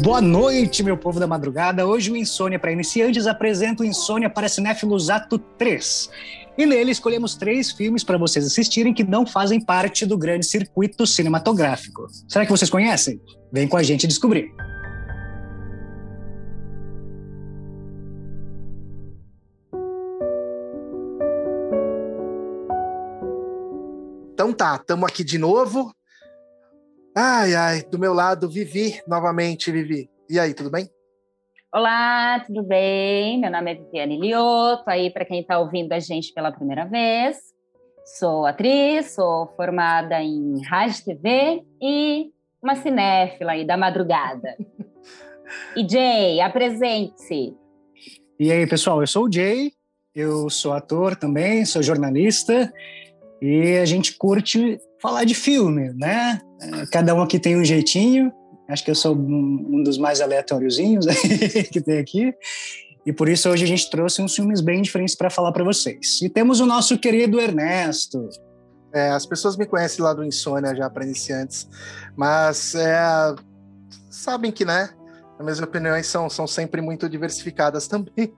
Boa noite, meu povo da madrugada. Hoje o Insônia para Iniciantes apresenta o Insônia para Cinéfilos Ato 3. E nele escolhemos três filmes para vocês assistirem que não fazem parte do grande circuito cinematográfico. Será que vocês conhecem? Vem com a gente descobrir. Então tá, estamos aqui de novo. Ai, ai, do meu lado, Vivi, novamente, Vivi. E aí, tudo bem? Olá, tudo bem? Meu nome é Viviane Lioto, aí para quem está ouvindo a gente pela primeira vez. Sou atriz, sou formada em rádio e TV e uma cinéfila aí da madrugada. e Jay, apresente-se. E aí, pessoal, eu sou o Jay, eu sou ator também, sou jornalista e a gente curte falar de filme, né? É, cada um aqui tem um jeitinho. Acho que eu sou um dos mais aleatóriozinhos que tem aqui. E por isso hoje a gente trouxe uns filmes bem diferentes para falar para vocês. E temos o nosso querido Ernesto. É, as pessoas me conhecem lá do Insônia já para iniciantes, mas é, sabem que, né? As minhas opiniões são, são sempre muito diversificadas também.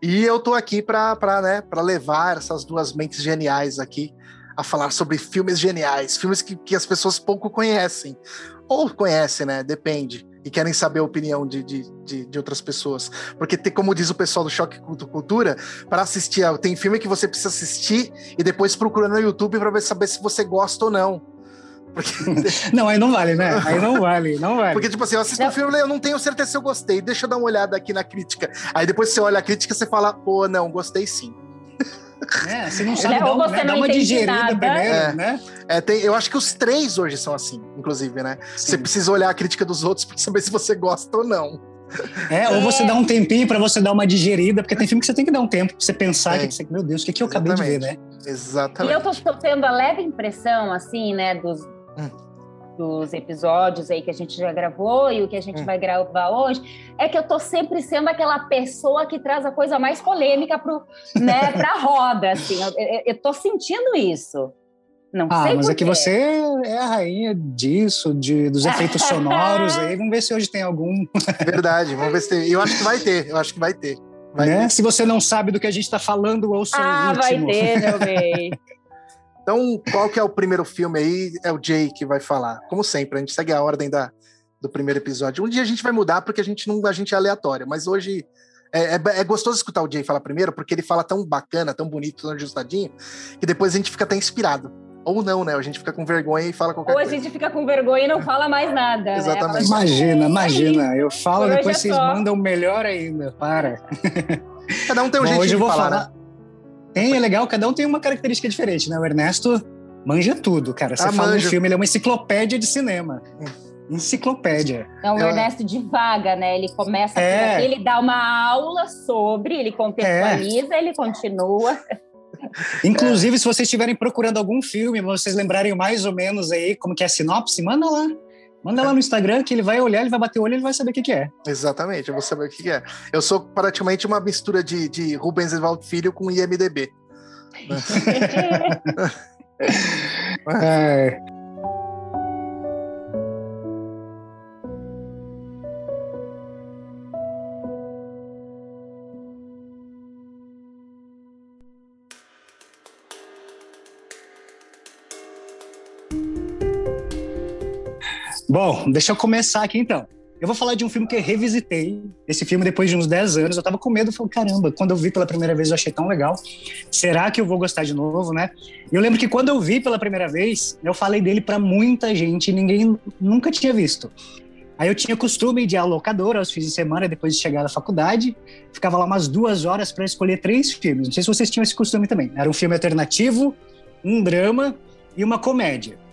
E eu tô aqui para né, levar essas duas mentes geniais aqui a falar sobre filmes geniais, filmes que, que as pessoas pouco conhecem. Ou conhecem, né? Depende. E querem saber a opinião de, de, de, de outras pessoas. Porque, tem, como diz o pessoal do Choque Cultura, para assistir, tem filme que você precisa assistir e depois procura no YouTube para saber se você gosta ou não. Porque... não, aí não vale, né? Aí não vale, não vale. Porque, tipo assim, eu assisto um filme, eu não tenho certeza se eu gostei. Deixa eu dar uma olhada aqui na crítica. Aí depois você olha a crítica, você fala, pô, não, gostei sim. É, você não sabe é, dar, um, né, dar uma digerida nada. primeiro, é, né? É, tem, eu acho que os três hoje são assim, inclusive, né? Sim. Você precisa olhar a crítica dos outros para saber se você gosta ou não. É, ou você dá um tempinho para você dar uma digerida, porque tem filme que você tem que dar um tempo pra você pensar, é. que você, meu Deus, o que, que eu Exatamente. acabei de ver, né? Exatamente. E eu tô, tô tendo a leve impressão, assim, né, dos, hum dos episódios aí que a gente já gravou e o que a gente hum. vai gravar hoje, é que eu tô sempre sendo aquela pessoa que traz a coisa mais polêmica pro, né, pra roda, assim. Eu, eu, eu tô sentindo isso. Não ah, sei mas é que você é a rainha disso, de, dos efeitos sonoros aí. Vamos ver se hoje tem algum. Verdade, vamos ver se tem. Eu acho que vai ter, eu acho que vai ter. Vai né? ter. Se você não sabe do que a gente está falando, ouça ah, o último. vai ter, meu bem. Então, qual que é o primeiro filme aí? É o Jay que vai falar. Como sempre, a gente segue a ordem da, do primeiro episódio. Um dia a gente vai mudar porque a gente não a gente é aleatório, mas hoje é, é, é, gostoso escutar o Jay falar primeiro, porque ele fala tão bacana, tão bonito, tão ajustadinho, que depois a gente fica até inspirado. Ou não, né? A gente fica com vergonha e fala qualquer Ou coisa. Ou a gente fica com vergonha e não fala mais nada. Né? Exatamente. Né? Imagina, imagina. Eu falo, Por depois vocês mandam melhor ainda. Para. Cada um tem um jeito de falar, falar, né? Tem, é legal, cada um tem uma característica diferente, né? O Ernesto manja tudo, cara. Você ah, fala um filme, ele é uma enciclopédia de cinema. Enciclopédia. Então, o Ernesto divaga, né? Ele começa é. aqui, ele dá uma aula sobre, ele contextualiza, é. ele continua. Inclusive, é. se vocês estiverem procurando algum filme, vocês lembrarem mais ou menos aí como que é a sinopse, manda lá. Manda lá no Instagram que ele vai olhar, ele vai bater o olho e ele vai saber o que, que é. Exatamente, eu vou saber o que, que é. Eu sou praticamente uma mistura de, de Rubens Evaldo Filho com IMDB. é. Bom, deixa eu começar aqui então. Eu vou falar de um filme que eu revisitei. Esse filme, depois de uns 10 anos, eu tava com medo. Falei, caramba, quando eu vi pela primeira vez, eu achei tão legal. Será que eu vou gostar de novo, né? E eu lembro que quando eu vi pela primeira vez, eu falei dele para muita gente e ninguém nunca tinha visto. Aí eu tinha costume de ir à locadora aos fins de semana, depois de chegar da faculdade. Ficava lá umas duas horas para escolher três filmes. Não sei se vocês tinham esse costume também. Era um filme alternativo, um drama e uma comédia.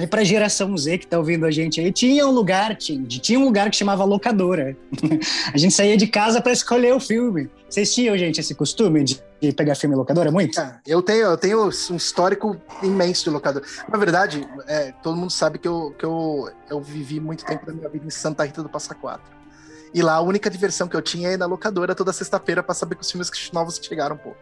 Aí pra geração Z que tá ouvindo a gente aí, tinha um lugar, tinha, tinha um lugar que chamava locadora. a gente saía de casa para escolher o filme. Vocês tinham, gente, esse costume de, pegar filme em locadora muito? É, eu tenho, eu tenho um histórico imenso de locadora. Na verdade, é, todo mundo sabe que, eu, que eu, eu vivi muito tempo da minha vida em Santa Rita do Passa Quatro. E lá a única diversão que eu tinha é ir na locadora toda sexta-feira para saber que os filmes novos chegaram, pô.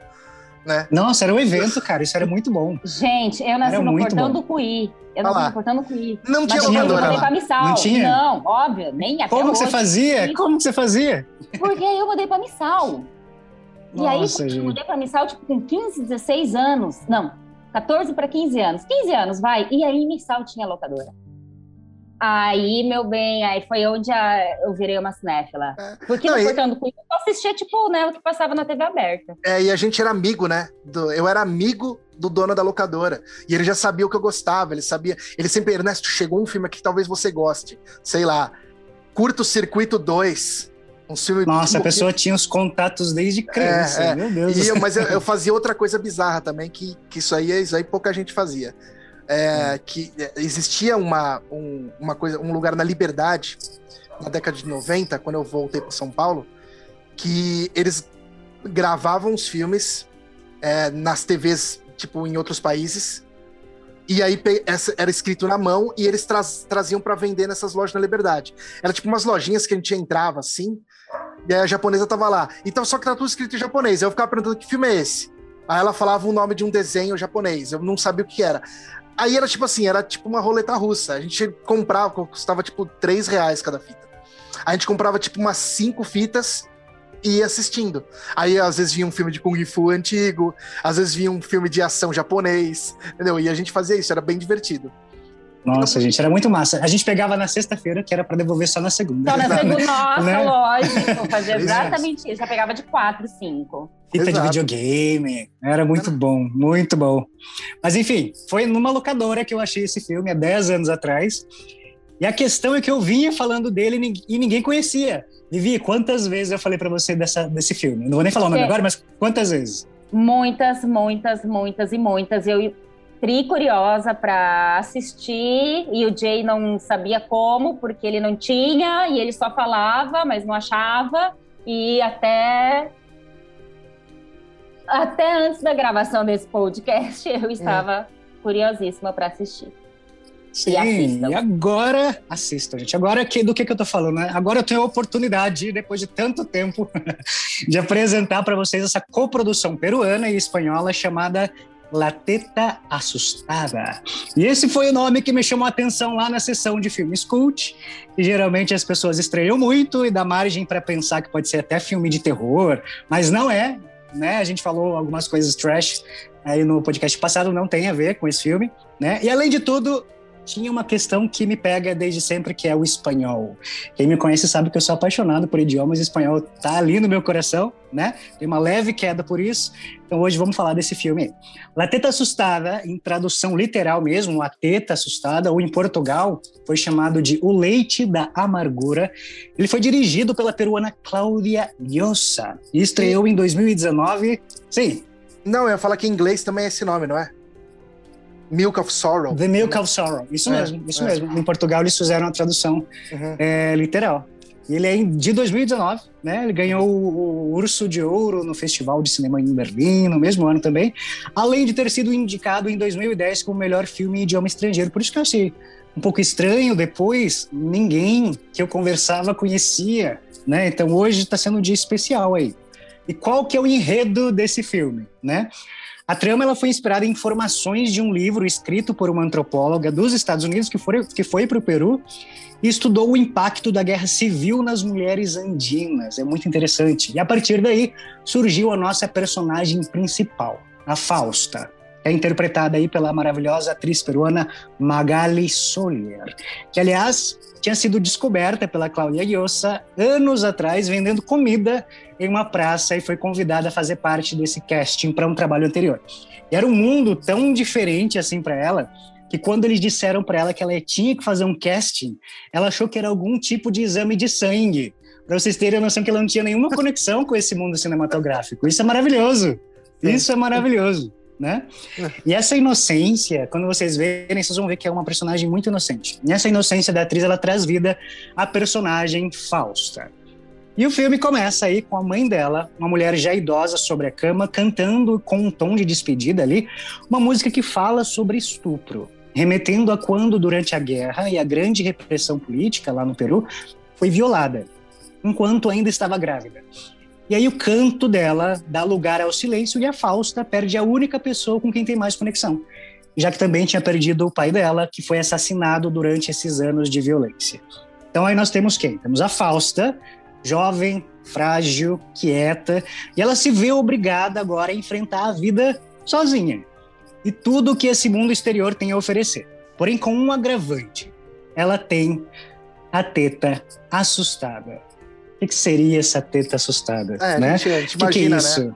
Né? Nossa, era um evento, cara. Isso era muito bom. Gente, eu nasci Era no portão bom. do Cuí. Eu nasci lá. no portão do Cuí. Não tinha locadora lá. pra Missal. Não tinha? Não, óbvio, nem até Como que você hoje. fazia? Como que você fazia? Porque eu mudei pra Missal. E aí, Nossa, quando eu mudei pra Missal, tipo, com 15, 16 anos. Não, 14 para 15 anos. 15 anos, vai. E aí, Missal tinha locadora. Aí, meu bem, aí foi onde a- eu virei uma cinéfila. É. Porque Não, no e- Portão do Cuí eu assistia, tipo, né, o que passava na TV aberta. É, e a gente era amigo, né? Do- eu era amigo do dono da locadora. E ele já sabia o que eu gostava, ele sabia. Ele sempre, Ernesto, chegou um filme aqui que talvez você goste. Sei lá, Curto Circuito 2. Um filme. Nossa, a que- pessoa tinha os contatos desde criança. É, é. Meu Deus do E eu- céu. mas eu, eu fazia outra coisa bizarra também, que, que isso aí isso aí pouca gente fazia. É, que é, existia uma, um, uma coisa, um lugar na Liberdade, na década de 90, quando eu voltei para São Paulo, que eles gravavam os filmes é, nas TVs, tipo, em outros países. E aí era escrito na mão e eles traz- traziam para vender nessas lojas na Liberdade. Era tipo umas lojinhas que a gente entrava assim, e a japonesa tava lá. Então, só que tá tudo escrito em japonês. Eu ficava perguntando que filme é esse. Aí ela falava o nome de um desenho japonês. Eu não sabia o que era. Aí era tipo assim, era tipo uma roleta russa. A gente comprava, custava tipo 3 reais cada fita. A gente comprava tipo umas cinco fitas e ia assistindo. Aí às vezes vinha um filme de Kung Fu antigo, às vezes vinha um filme de ação japonês, entendeu? E a gente fazia isso, era bem divertido. Nossa, gente, era muito massa. A gente pegava na sexta-feira, que era pra devolver só na segunda. Só na segunda, nossa, Né? lógico. Fazia Exato. exatamente isso. Já pegava de 4, 5. Fita de Exato. videogame. Era muito bom, muito bom. Mas enfim, foi numa locadora que eu achei esse filme há 10 anos atrás. E a questão é que eu vinha falando dele e nin- ninguém conhecia. Vivi, quantas vezes eu falei pra você dessa, desse filme? Não vou nem falar o nome É. agora, mas quantas vezes? Muitas, muitas, muitas e muitas. Eu tri curiosa para assistir e o Jay não sabia como, porque ele não tinha e ele só falava, mas não achava. E até até antes da gravação desse podcast, eu estava curiosíssima para assistir. Sim, assistam. e agora, assistam, gente. Agora, que, do que, que eu tô falando, né? Agora eu tenho a oportunidade, depois de tanto tempo, de apresentar para vocês essa coprodução peruana e espanhola chamada La Teta Assustada. E esse foi o nome que me chamou a atenção lá na sessão de filmes cult, que geralmente as pessoas estreiam muito e dá margem para pensar que pode ser até filme de terror, mas não é, né? A gente falou algumas coisas trash aí no podcast passado, não tem a ver com esse filme, né? E além de tudo, tinha uma questão que me pega desde sempre, que é o espanhol. Quem me conhece sabe que eu sou apaixonado por idiomas, espanhol tá ali no meu coração, né? Tem uma leve queda por isso. Então hoje vamos falar desse filme. La Teta Assustada, em tradução literal mesmo, A Teta Assustada, ou em Portugal, foi chamado de O Leite da Amargura. Ele foi dirigido pela peruana Cláudia Llosa e estreou em 2019. Sim, Não, eu ia falar que em inglês também é esse nome, não é? Milk of Sorrow. The Milk of Sorrow. Isso É, mesmo, isso é. mesmo. Em Portugal eles fizeram a tradução Uhum. é, literal. E ele é de 2019, né? Ele ganhou o, Urso de Ouro no Festival de Cinema em Berlim, no mesmo ano também, além de ter sido indicado em 2010 como melhor filme em idioma estrangeiro. Por isso que eu achei um pouco estranho depois, ninguém que eu conversava conhecia, né? Então hoje está sendo um dia especial aí. E qual que é o enredo desse filme, né? A trama ela foi inspirada em informações de um livro escrito por uma antropóloga dos Estados Unidos que foi, que foi para o Peru e estudou o impacto da guerra civil nas mulheres andinas. É muito interessante. E a partir daí surgiu a nossa personagem principal, a Fausta, é interpretada aí pela maravilhosa atriz peruana Magali Solier, que aliás tinha sido descoberta pela Cláudia Llosa anos atrás vendendo comida em uma praça e foi convidada a fazer parte desse casting para um trabalho anterior. E era um mundo tão diferente assim para ela que quando eles disseram para ela que ela tinha que fazer um casting, ela achou que era algum tipo de exame de sangue. Para vocês terem a noção que ela não tinha nenhuma conexão com esse mundo cinematográfico. Isso é maravilhoso. Isso é maravilhoso, né? E essa inocência, quando vocês verem, vocês vão ver que é uma personagem muito inocente. E essa inocência da atriz, ela traz vida à personagem Fausta. E o filme começa aí com a mãe dela, uma mulher já idosa sobre a cama, cantando com um tom de despedida ali, uma música que fala sobre estupro remetendo a quando, durante a guerra e a grande repressão política lá no Peru, foi violada, enquanto ainda estava grávida. E aí o canto dela dá lugar ao silêncio e a Fausta perde a única pessoa com quem tem mais conexão, já que também tinha perdido o pai dela, que foi assassinado durante esses anos de violência. Então aí nós temos quem? Temos a Fausta, jovem, frágil, quieta, e ela se vê obrigada agora a enfrentar a vida sozinha e tudo que esse mundo exterior tem a oferecer. Porém, com um agravante: ela tem a teta assustada. O que, seria essa teta assustada? É, né? a gente, a gente que imagina, que é isso? né?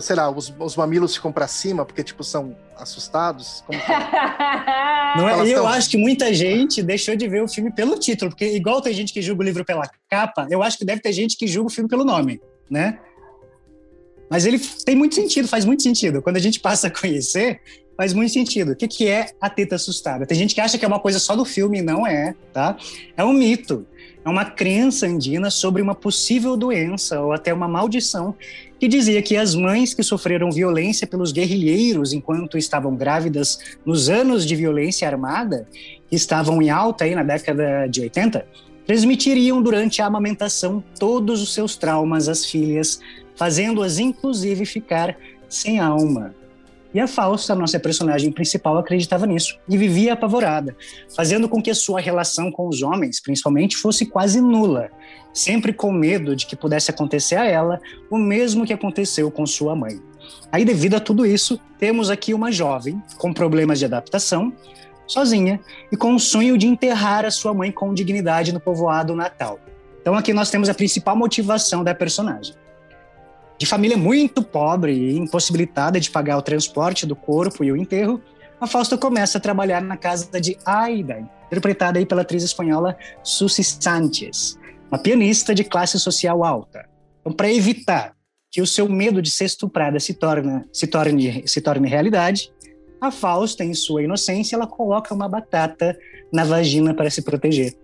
Sei lá, os, os mamilos ficam para cima porque, tipo, são assustados? Como que... é? Não é? Eu tão... acho que muita gente deixou de ver o filme pelo título, porque igual tem gente que julga o livro pela capa, eu acho que deve ter gente que julga o filme pelo nome, né? Mas ele tem muito sentido, faz muito sentido. Quando a gente passa a conhecer, faz muito sentido. O que, que é a teta assustada? Tem gente que acha que é uma coisa só do filme, não é, tá? É um mito. É uma crença andina sobre uma possível doença ou até uma maldição que dizia que as mães que sofreram violência pelos guerrilheiros enquanto estavam grávidas nos anos de violência armada, que estavam em alta aí na década de 80, transmitiriam durante a amamentação todos os seus traumas às filhas, fazendo-as inclusive ficar sem alma. E a Fausta, nossa personagem principal, acreditava nisso e vivia apavorada, fazendo com que a sua relação com os homens, principalmente, fosse quase nula, sempre com medo de que pudesse acontecer a ela o mesmo que aconteceu com sua mãe. Aí, devido a tudo isso, temos aqui uma jovem com problemas de adaptação, sozinha e com o sonho de enterrar a sua mãe com dignidade no povoado natal. Então, aqui nós temos a principal motivação da personagem de família muito pobre e impossibilitada de pagar o transporte do corpo e o enterro, a Fausta começa a trabalhar na casa de Aida, interpretada aí pela atriz espanhola Susi Sanchez, uma pianista de classe social alta. Então, para evitar que o seu medo de ser estuprada se torne, se torne, se torne realidade, a Fausta, em sua inocência, ela coloca uma batata na vagina para se proteger,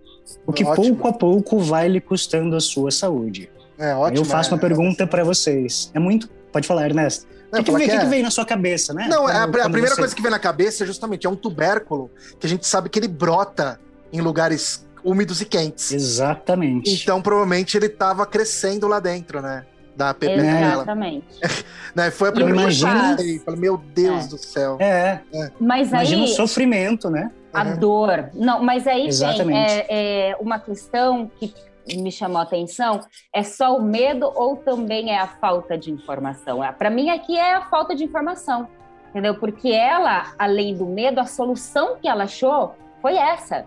o que Ótimo. pouco a pouco vai lhe custando a sua saúde. É ótimo. Eu faço uma é, pergunta é, para vocês. É muito. Pode falar, Ernesto. O que, que, vem, que, que vem na sua cabeça, né? Não, quando, a, a primeira você... coisa que vem na cabeça é justamente é um tubérculo que a gente sabe que ele brota em lugares úmidos e quentes. Exatamente. Então, provavelmente, ele estava crescendo lá dentro, né? Da pepeca Exatamente. né? Foi a primeira coisa que eu. Falei, meu Deus é. do céu. É. é. Mas Imagina aí... o sofrimento, né? A é. dor. Não, mas aí Exatamente. tem é, é uma questão que me chamou a atenção é só o medo ou também é a falta de informação? É, Para mim, aqui é a falta de informação, entendeu? Porque ela, além do medo, a solução que ela achou foi essa.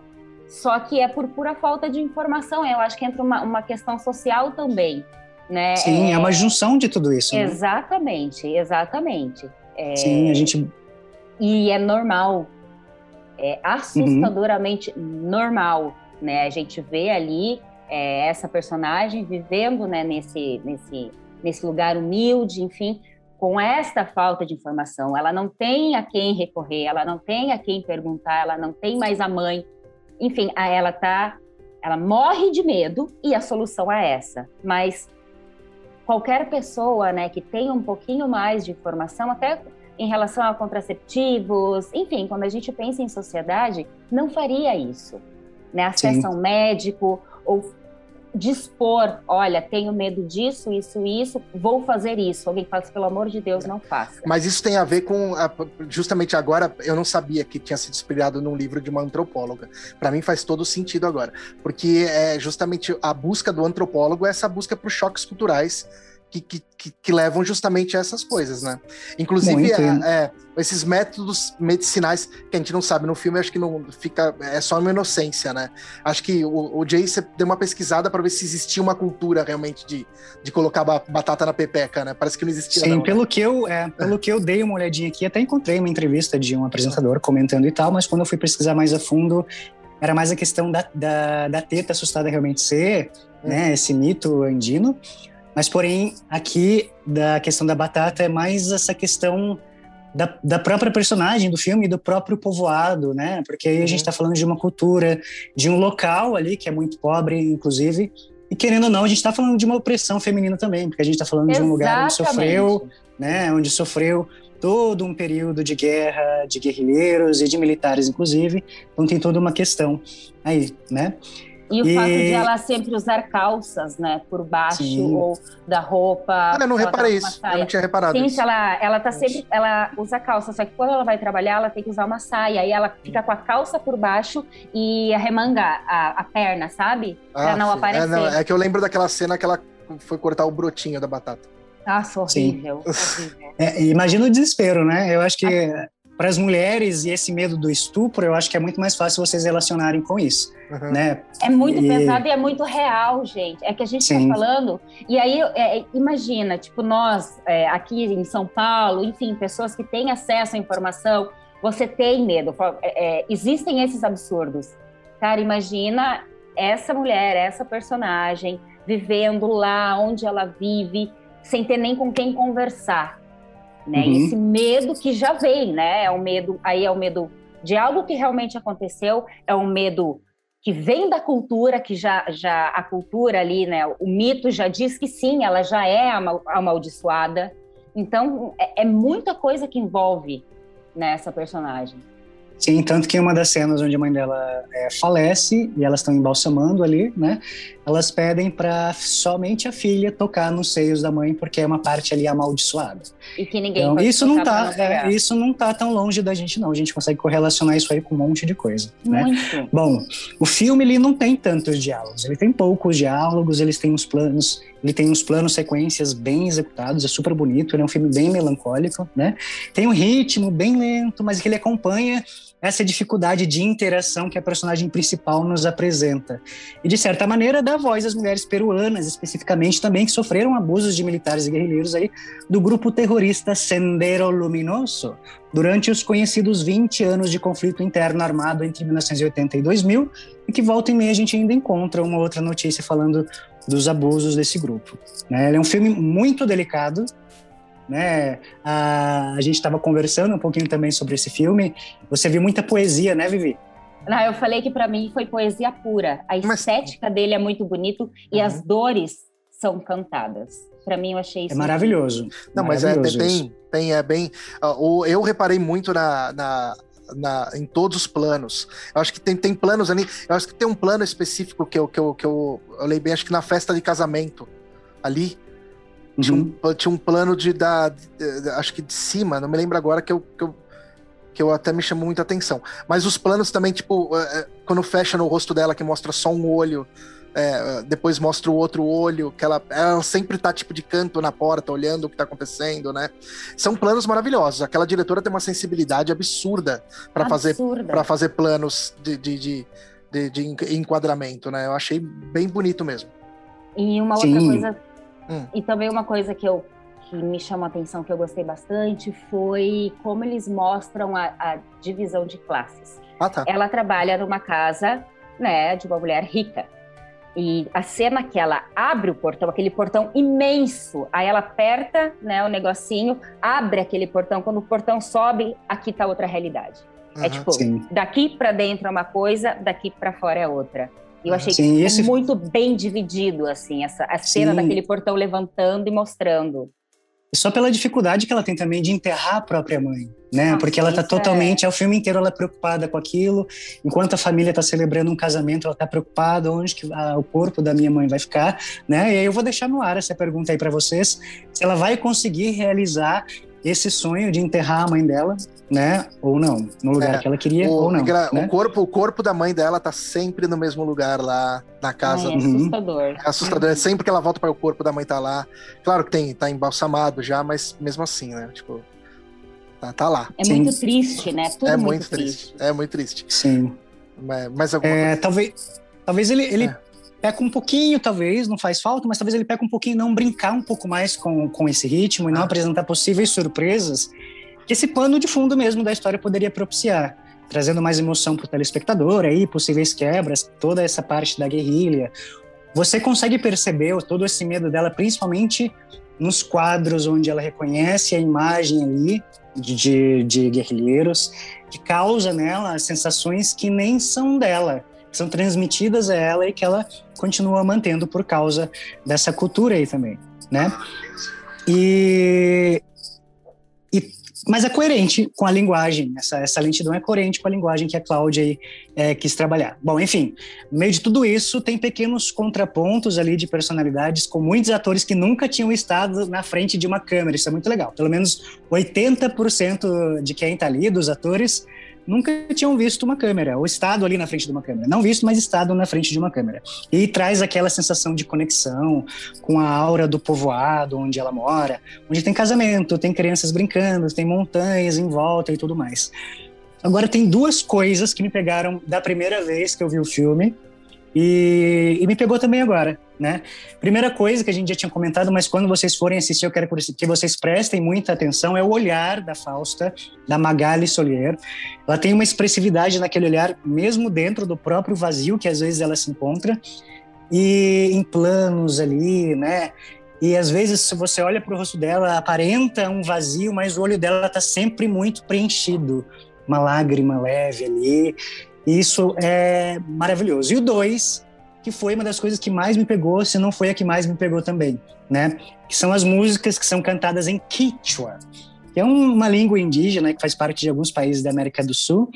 Só que é por pura falta de informação. Eu acho que entra uma, uma questão social também. Né? Sim, é, é uma junção de tudo isso. Né? Exatamente, né? exatamente. É... Sim, a gente. E é normal. É assustadoramente uhum. normal. Né? A gente vê ali é, essa personagem vivendo né, nesse, nesse, nesse lugar humilde, enfim, com esta falta de informação. Ela não tem a quem recorrer, ela não tem a quem perguntar, ela não tem mais a mãe. Enfim, ela tá, ela morre de medo e a solução é essa. Mas qualquer pessoa, né, que tenha um pouquinho mais de informação, até em relação a contraceptivos, enfim, quando a gente pensa em sociedade, não faria isso, né? Acesso ao médico ou dispor, olha, tenho medo disso, isso, isso, vou fazer isso. Alguém fala, pelo amor de Deus, não faça. Mas isso tem a ver com, justamente agora, eu não sabia que tinha sido inspirado num livro de uma antropóloga. Para mim faz todo sentido agora, porque é justamente a busca do antropólogo é essa busca por choques culturais que, que, que, levam justamente a essas coisas, né? Inclusive, é, é, esses métodos medicinais que a gente não sabe no filme, acho que não fica. É só uma inocência, né? Acho que o, o Jay deu uma pesquisada para ver se existia uma cultura realmente de, de colocar batata na pepeca, né? Parece que não existia. Sim, não, pelo, né? que eu, é, pelo que eu dei uma olhadinha aqui, até encontrei uma entrevista de um apresentador comentando e tal, mas quando eu fui pesquisar mais a fundo, era mais a questão da, da, da teta assustada realmente ser, né? Esse mito andino. Mas, porém, aqui da questão da batata é mais essa questão da, da própria personagem do filme e do próprio povoado, né? Porque aí a gente está uhum. falando de uma cultura, de um local ali que é muito pobre, inclusive. E querendo ou não, a gente está falando de uma opressão feminina também, porque a gente está falando Exatamente. de um lugar onde sofreu, né? Onde sofreu todo um período de guerra, de guerrilheiros e de militares, inclusive. Então tem toda uma questão aí, né? E o e... fato de ela sempre usar calças, né, por baixo Sim. ou da roupa. Ah, eu não reparei isso. Eu não tinha reparado Sim, isso. ela, ela tá sempre, ela usa calça, só que quando ela vai trabalhar, ela tem que usar uma saia. Aí ela fica com a calça por baixo e arremangar a, a perna, sabe? Pra ah, não sim. aparecer. É, não, é que eu lembro daquela cena que ela foi cortar o brotinho da batata. Nossa, horrível. horrível. É, imagina o desespero, né? Eu acho que para as mulheres e esse medo do estupro, eu acho que é muito mais fácil vocês relacionarem com isso, uhum. né? É muito e... pesado e é muito real, gente. É que a gente está falando e aí é, imagina, tipo nós é, aqui em São Paulo, enfim, pessoas que têm acesso à informação, você tem medo. É, é, existem esses absurdos, cara. Imagina essa mulher, essa personagem vivendo lá onde ela vive, sem ter nem com quem conversar né? Uhum. Esse medo que já vem, né? É o medo, aí é o medo de algo que realmente aconteceu, é um medo que vem da cultura, que já, já a cultura ali, né? O mito já diz que sim, ela já é amaldiçoada. Então, é, é muita coisa que envolve nessa né, personagem. Sim, tanto que uma das cenas onde a mãe dela é, falece e elas estão embalsamando ali, né? Elas pedem para somente a filha tocar nos seios da mãe porque é uma parte ali amaldiçoada. E que ninguém então, isso não tá, é, isso não tá tão longe da gente não. A gente consegue correlacionar isso aí com um monte de coisa, né? Muito. né? Bom, o filme ele não tem tantos diálogos, ele tem poucos diálogos, eles têm uns planos ele tem uns planos sequências bem executados, é super bonito, ele é um filme bem melancólico, né? Tem um ritmo bem lento, mas que ele acompanha essa dificuldade de interação que a personagem principal nos apresenta. E, de certa maneira, dá voz às mulheres peruanas, especificamente também, que sofreram abusos de militares e guerrilheiros aí do grupo terrorista Sendero Luminoso, durante os conhecidos 20 anos de conflito interno armado entre 1980 e 2000, e que volta e meia a gente ainda encontra uma outra notícia falando dos abusos desse grupo. Né? Ele é um filme muito delicado, né? A, a gente estava conversando um pouquinho também sobre esse filme. Você viu muita poesia, né, Vivi? Não, eu falei que para mim foi poesia pura. A Mas... estética dele é muito bonito e uhum. as dores são cantadas. Para mim, eu achei isso. É maravilhoso. Não, maravilhoso mas é, tem, tem, é bem. Uh, eu reparei muito na, na, na, em todos os planos. Eu acho que tem, tem planos ali. Eu acho que tem um plano específico que eu, que eu, que eu, eu olhei bem, acho que na festa de casamento ali Uhum. Tinha, um, tinha um plano de dar, acho que de cima, não me lembro agora que eu, que eu, que eu até me chamou muita atenção. Mas os planos também, tipo, é, é, quando fecha no rosto dela, que mostra só um olho, é, depois mostra o outro olho, que ela, ela sempre tá tipo de canto na porta, olhando o que tá acontecendo, né? São planos maravilhosos. Aquela diretora tem uma sensibilidade absurda para fazer para fazer planos de, de, de, de, de enquadramento, né? Eu achei bem bonito mesmo. E uma outra Sim. coisa Hum. E também uma coisa que eu que me chamou a atenção, que eu gostei bastante, foi como eles mostram a, a divisão de classes. Ah, tá. Ela trabalha numa casa, né, de uma mulher rica. E a cena que ela abre o portão, aquele portão imenso, aí ela aperta, né, o negocinho, abre aquele portão, quando o portão sobe, aqui tá outra realidade. Uhum, é tipo, sim. daqui para dentro é uma coisa, daqui para fora é outra. Eu achei Sim, que esse... muito bem dividido, assim, essa, a cena Sim. daquele portão levantando e mostrando. Só pela dificuldade que ela tem também de enterrar a própria mãe, né? Ah, Porque ela tá totalmente, é... o filme inteiro ela é preocupada com aquilo, enquanto a família tá celebrando um casamento, ela tá preocupada onde que a, o corpo da minha mãe vai ficar, né? E aí eu vou deixar no ar essa pergunta aí para vocês, se ela vai conseguir realizar esse sonho de enterrar a mãe dela, né? Ou não, no lugar é, que ela queria, o, ou não. Né? O, corpo, o corpo da mãe dela tá sempre no mesmo lugar lá na casa. Ai, é assustador. É assustador. Uhum. Sempre que ela volta para o corpo da mãe tá lá. Claro que tem, tá embalsamado já, mas mesmo assim, né? Tipo, tá, tá lá. É Sim. muito triste, né? Tudo é muito, muito triste. triste. É muito triste. Sim. Mas, mas alguma é, coisa... talvez, talvez ele, ele é peca um pouquinho, talvez, não faz falta, mas talvez ele peca um pouquinho não brincar um pouco mais com, com esse ritmo e não ah. apresentar possíveis surpresas que esse pano de fundo mesmo da história poderia propiciar, trazendo mais emoção para o telespectador, aí possíveis quebras, toda essa parte da guerrilha. Você consegue perceber todo esse medo dela, principalmente nos quadros onde ela reconhece a imagem ali de, de, de guerrilheiros, que causa nela sensações que nem são dela são transmitidas a ela e que ela continua mantendo por causa dessa cultura aí também, né? E mas é coerente com a linguagem. Essa, essa lentidão é coerente com a linguagem que a Cláudia aí, é, quis trabalhar. Bom, enfim, no meio de tudo isso, tem pequenos contrapontos ali de personalidades com muitos atores que nunca tinham estado na frente de uma câmera. Isso é muito legal. Pelo menos 80% de quem está ali, dos atores, nunca tinham visto uma câmera, ou estado ali na frente de uma câmera. Não visto, mas estado na frente de uma câmera. E traz aquela sensação de conexão com a aura do povoado onde ela mora, onde tem casamento, tem crianças brincando, tem montanhas em volta e tudo mais. Agora, tem duas coisas que me pegaram da primeira vez que eu vi o filme e, e, me pegou também agora, né? Primeira coisa que a gente já tinha comentado, mas quando vocês forem assistir, eu quero que vocês prestem muita atenção, é o olhar da Fausta, da Magali Solier. Ela tem uma expressividade naquele olhar, mesmo dentro do próprio vazio que às vezes ela se encontra, e em planos ali, né? E às vezes, se você olha para o rosto dela, aparenta um vazio, mas o olho dela está sempre muito preenchido. Uma lágrima leve ali. Isso é maravilhoso. E o dois, que foi uma das coisas que mais me pegou, se não foi a que mais me pegou também, né? Que são as músicas que são cantadas em Quichua, que é uma língua indígena que faz parte de alguns países da América do Sul.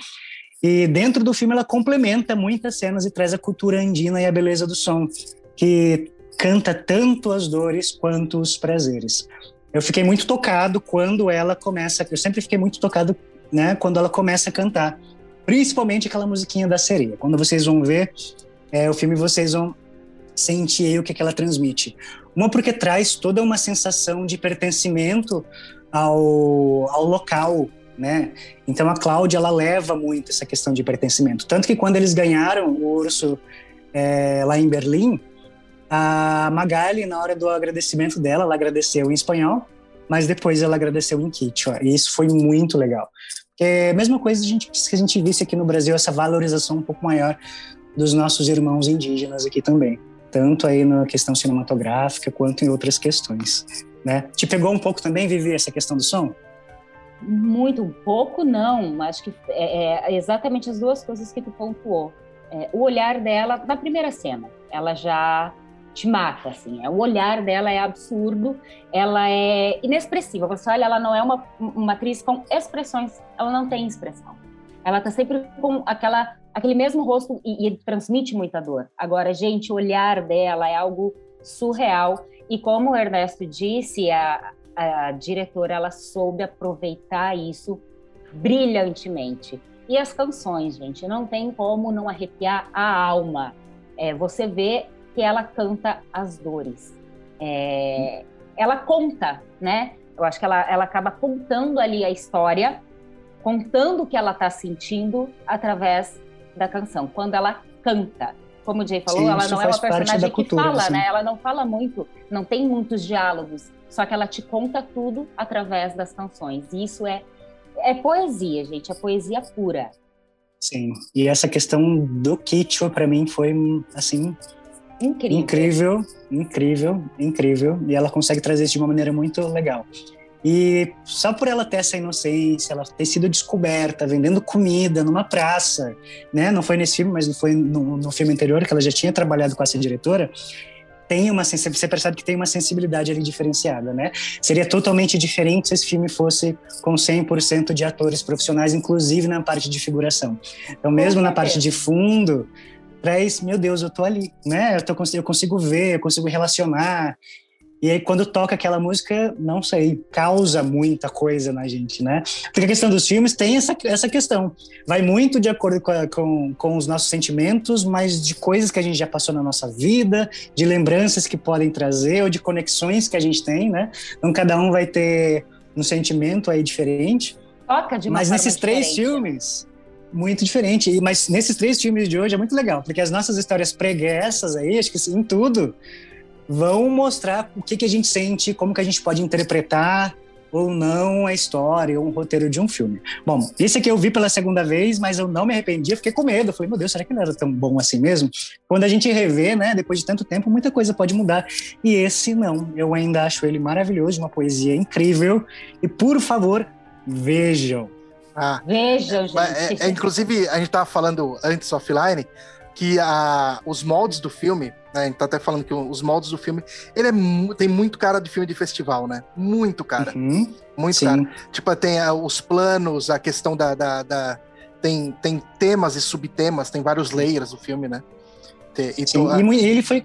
E dentro do filme ela complementa muitas cenas e traz a cultura andina e a beleza do som, que canta tanto as dores quanto os prazeres. Eu fiquei muito tocado quando ela começa, eu sempre fiquei muito tocado, né, quando ela começa a cantar Principalmente aquela musiquinha da sereia. Quando vocês vão ver é, o filme, vocês vão sentir o que, que ela transmite. Uma porque traz toda uma sensação de pertencimento ao, ao local, né? Então a Cláudia ela leva muito essa questão de pertencimento. Tanto que quando eles ganharam o urso é, lá em Berlim, a Magali, na hora do agradecimento dela, ela agradeceu em espanhol, mas depois ela agradeceu em Quechua. E isso foi muito legal. É a mesma coisa a gente, que a gente visse aqui no Brasil, essa valorização um pouco maior dos nossos irmãos indígenas aqui também. Tanto aí na questão cinematográfica, quanto em outras questões. Né? Te pegou um pouco também, Vivi, essa questão do som? Muito pouco, não. Acho que é, é exatamente as duas coisas que tu pontuou. É, o olhar dela, na primeira cena, ela já te mata, assim. É, o olhar dela é absurdo, ela é inexpressiva. Você olha, ela não é uma, uma atriz com expressões, ela não tem expressão. Ela tá sempre com aquela, aquele mesmo rosto e, e transmite muita dor. Agora, gente, o olhar dela é algo surreal. E como o Ernesto disse, a, a diretora ela soube aproveitar isso brilhantemente. E as canções, gente, não tem como não arrepiar a alma. É, você vê que ela canta as dores. É, ela conta, né? Eu acho que ela, ela acaba contando ali a história, contando o que ela está sentindo através da canção. Quando ela canta, como o Jay falou, Sim, ela não é uma personagem que cultura, fala, assim. né? Ela não fala muito, não tem muitos diálogos, só que ela te conta tudo através das canções. E isso é é poesia, gente, é poesia pura. Sim. E essa questão do Kichwa para mim foi assim Incrível. Incrível, incrível, incrível. E ela consegue trazer isso de uma maneira muito legal. E só por ela ter essa inocência, ela ter sido descoberta vendendo comida numa praça, né? Não foi nesse filme, mas foi no, no filme anterior que ela já tinha trabalhado com essa diretora. Tem uma você percebe que tem uma sensibilidade ali diferenciada, né? Seria totalmente diferente se esse filme fosse com 100% de atores profissionais, inclusive na parte de figuração. Então, mesmo na parte de fundo, traz, meu Deus, eu tô ali, né? Eu, tô, eu consigo ver, eu consigo relacionar. E aí, quando toca aquela música, não sei, causa muita coisa na gente, né? Porque a questão dos filmes tem essa, essa questão. Vai muito de acordo com, a, com, com os nossos sentimentos, mas de coisas que a gente já passou na nossa vida, de lembranças que podem trazer, ou de conexões que a gente tem, né? Então, cada um vai ter um sentimento aí diferente. Toca de uma Mas nesses três diferente. filmes, muito diferente. Mas nesses três filmes de hoje é muito legal, porque as nossas histórias preguiças aí, acho que em tudo, vão mostrar o que, que a gente sente, como que a gente pode interpretar ou não a história ou um roteiro de um filme. Bom, esse aqui eu vi pela segunda vez, mas eu não me arrependi, eu fiquei com medo. Eu falei, meu Deus, será que não era tão bom assim mesmo? Quando a gente revê, né, depois de tanto tempo, muita coisa pode mudar. E esse não, eu ainda acho ele maravilhoso, uma poesia incrível. E por favor, vejam. Ah, Vejam, gente. É, é, inclusive, a gente estava falando antes offline, que a, os moldes do filme, né, a gente tá até falando que os moldes do filme, ele é, tem muito cara de filme de festival, né? Muito cara. Uhum. Muito Sim. cara. Tipo, tem a, os planos, a questão da. da, da- tem, tem temas e subtemas, tem vários layers o filme, né? E Sim, to- e, ele foi.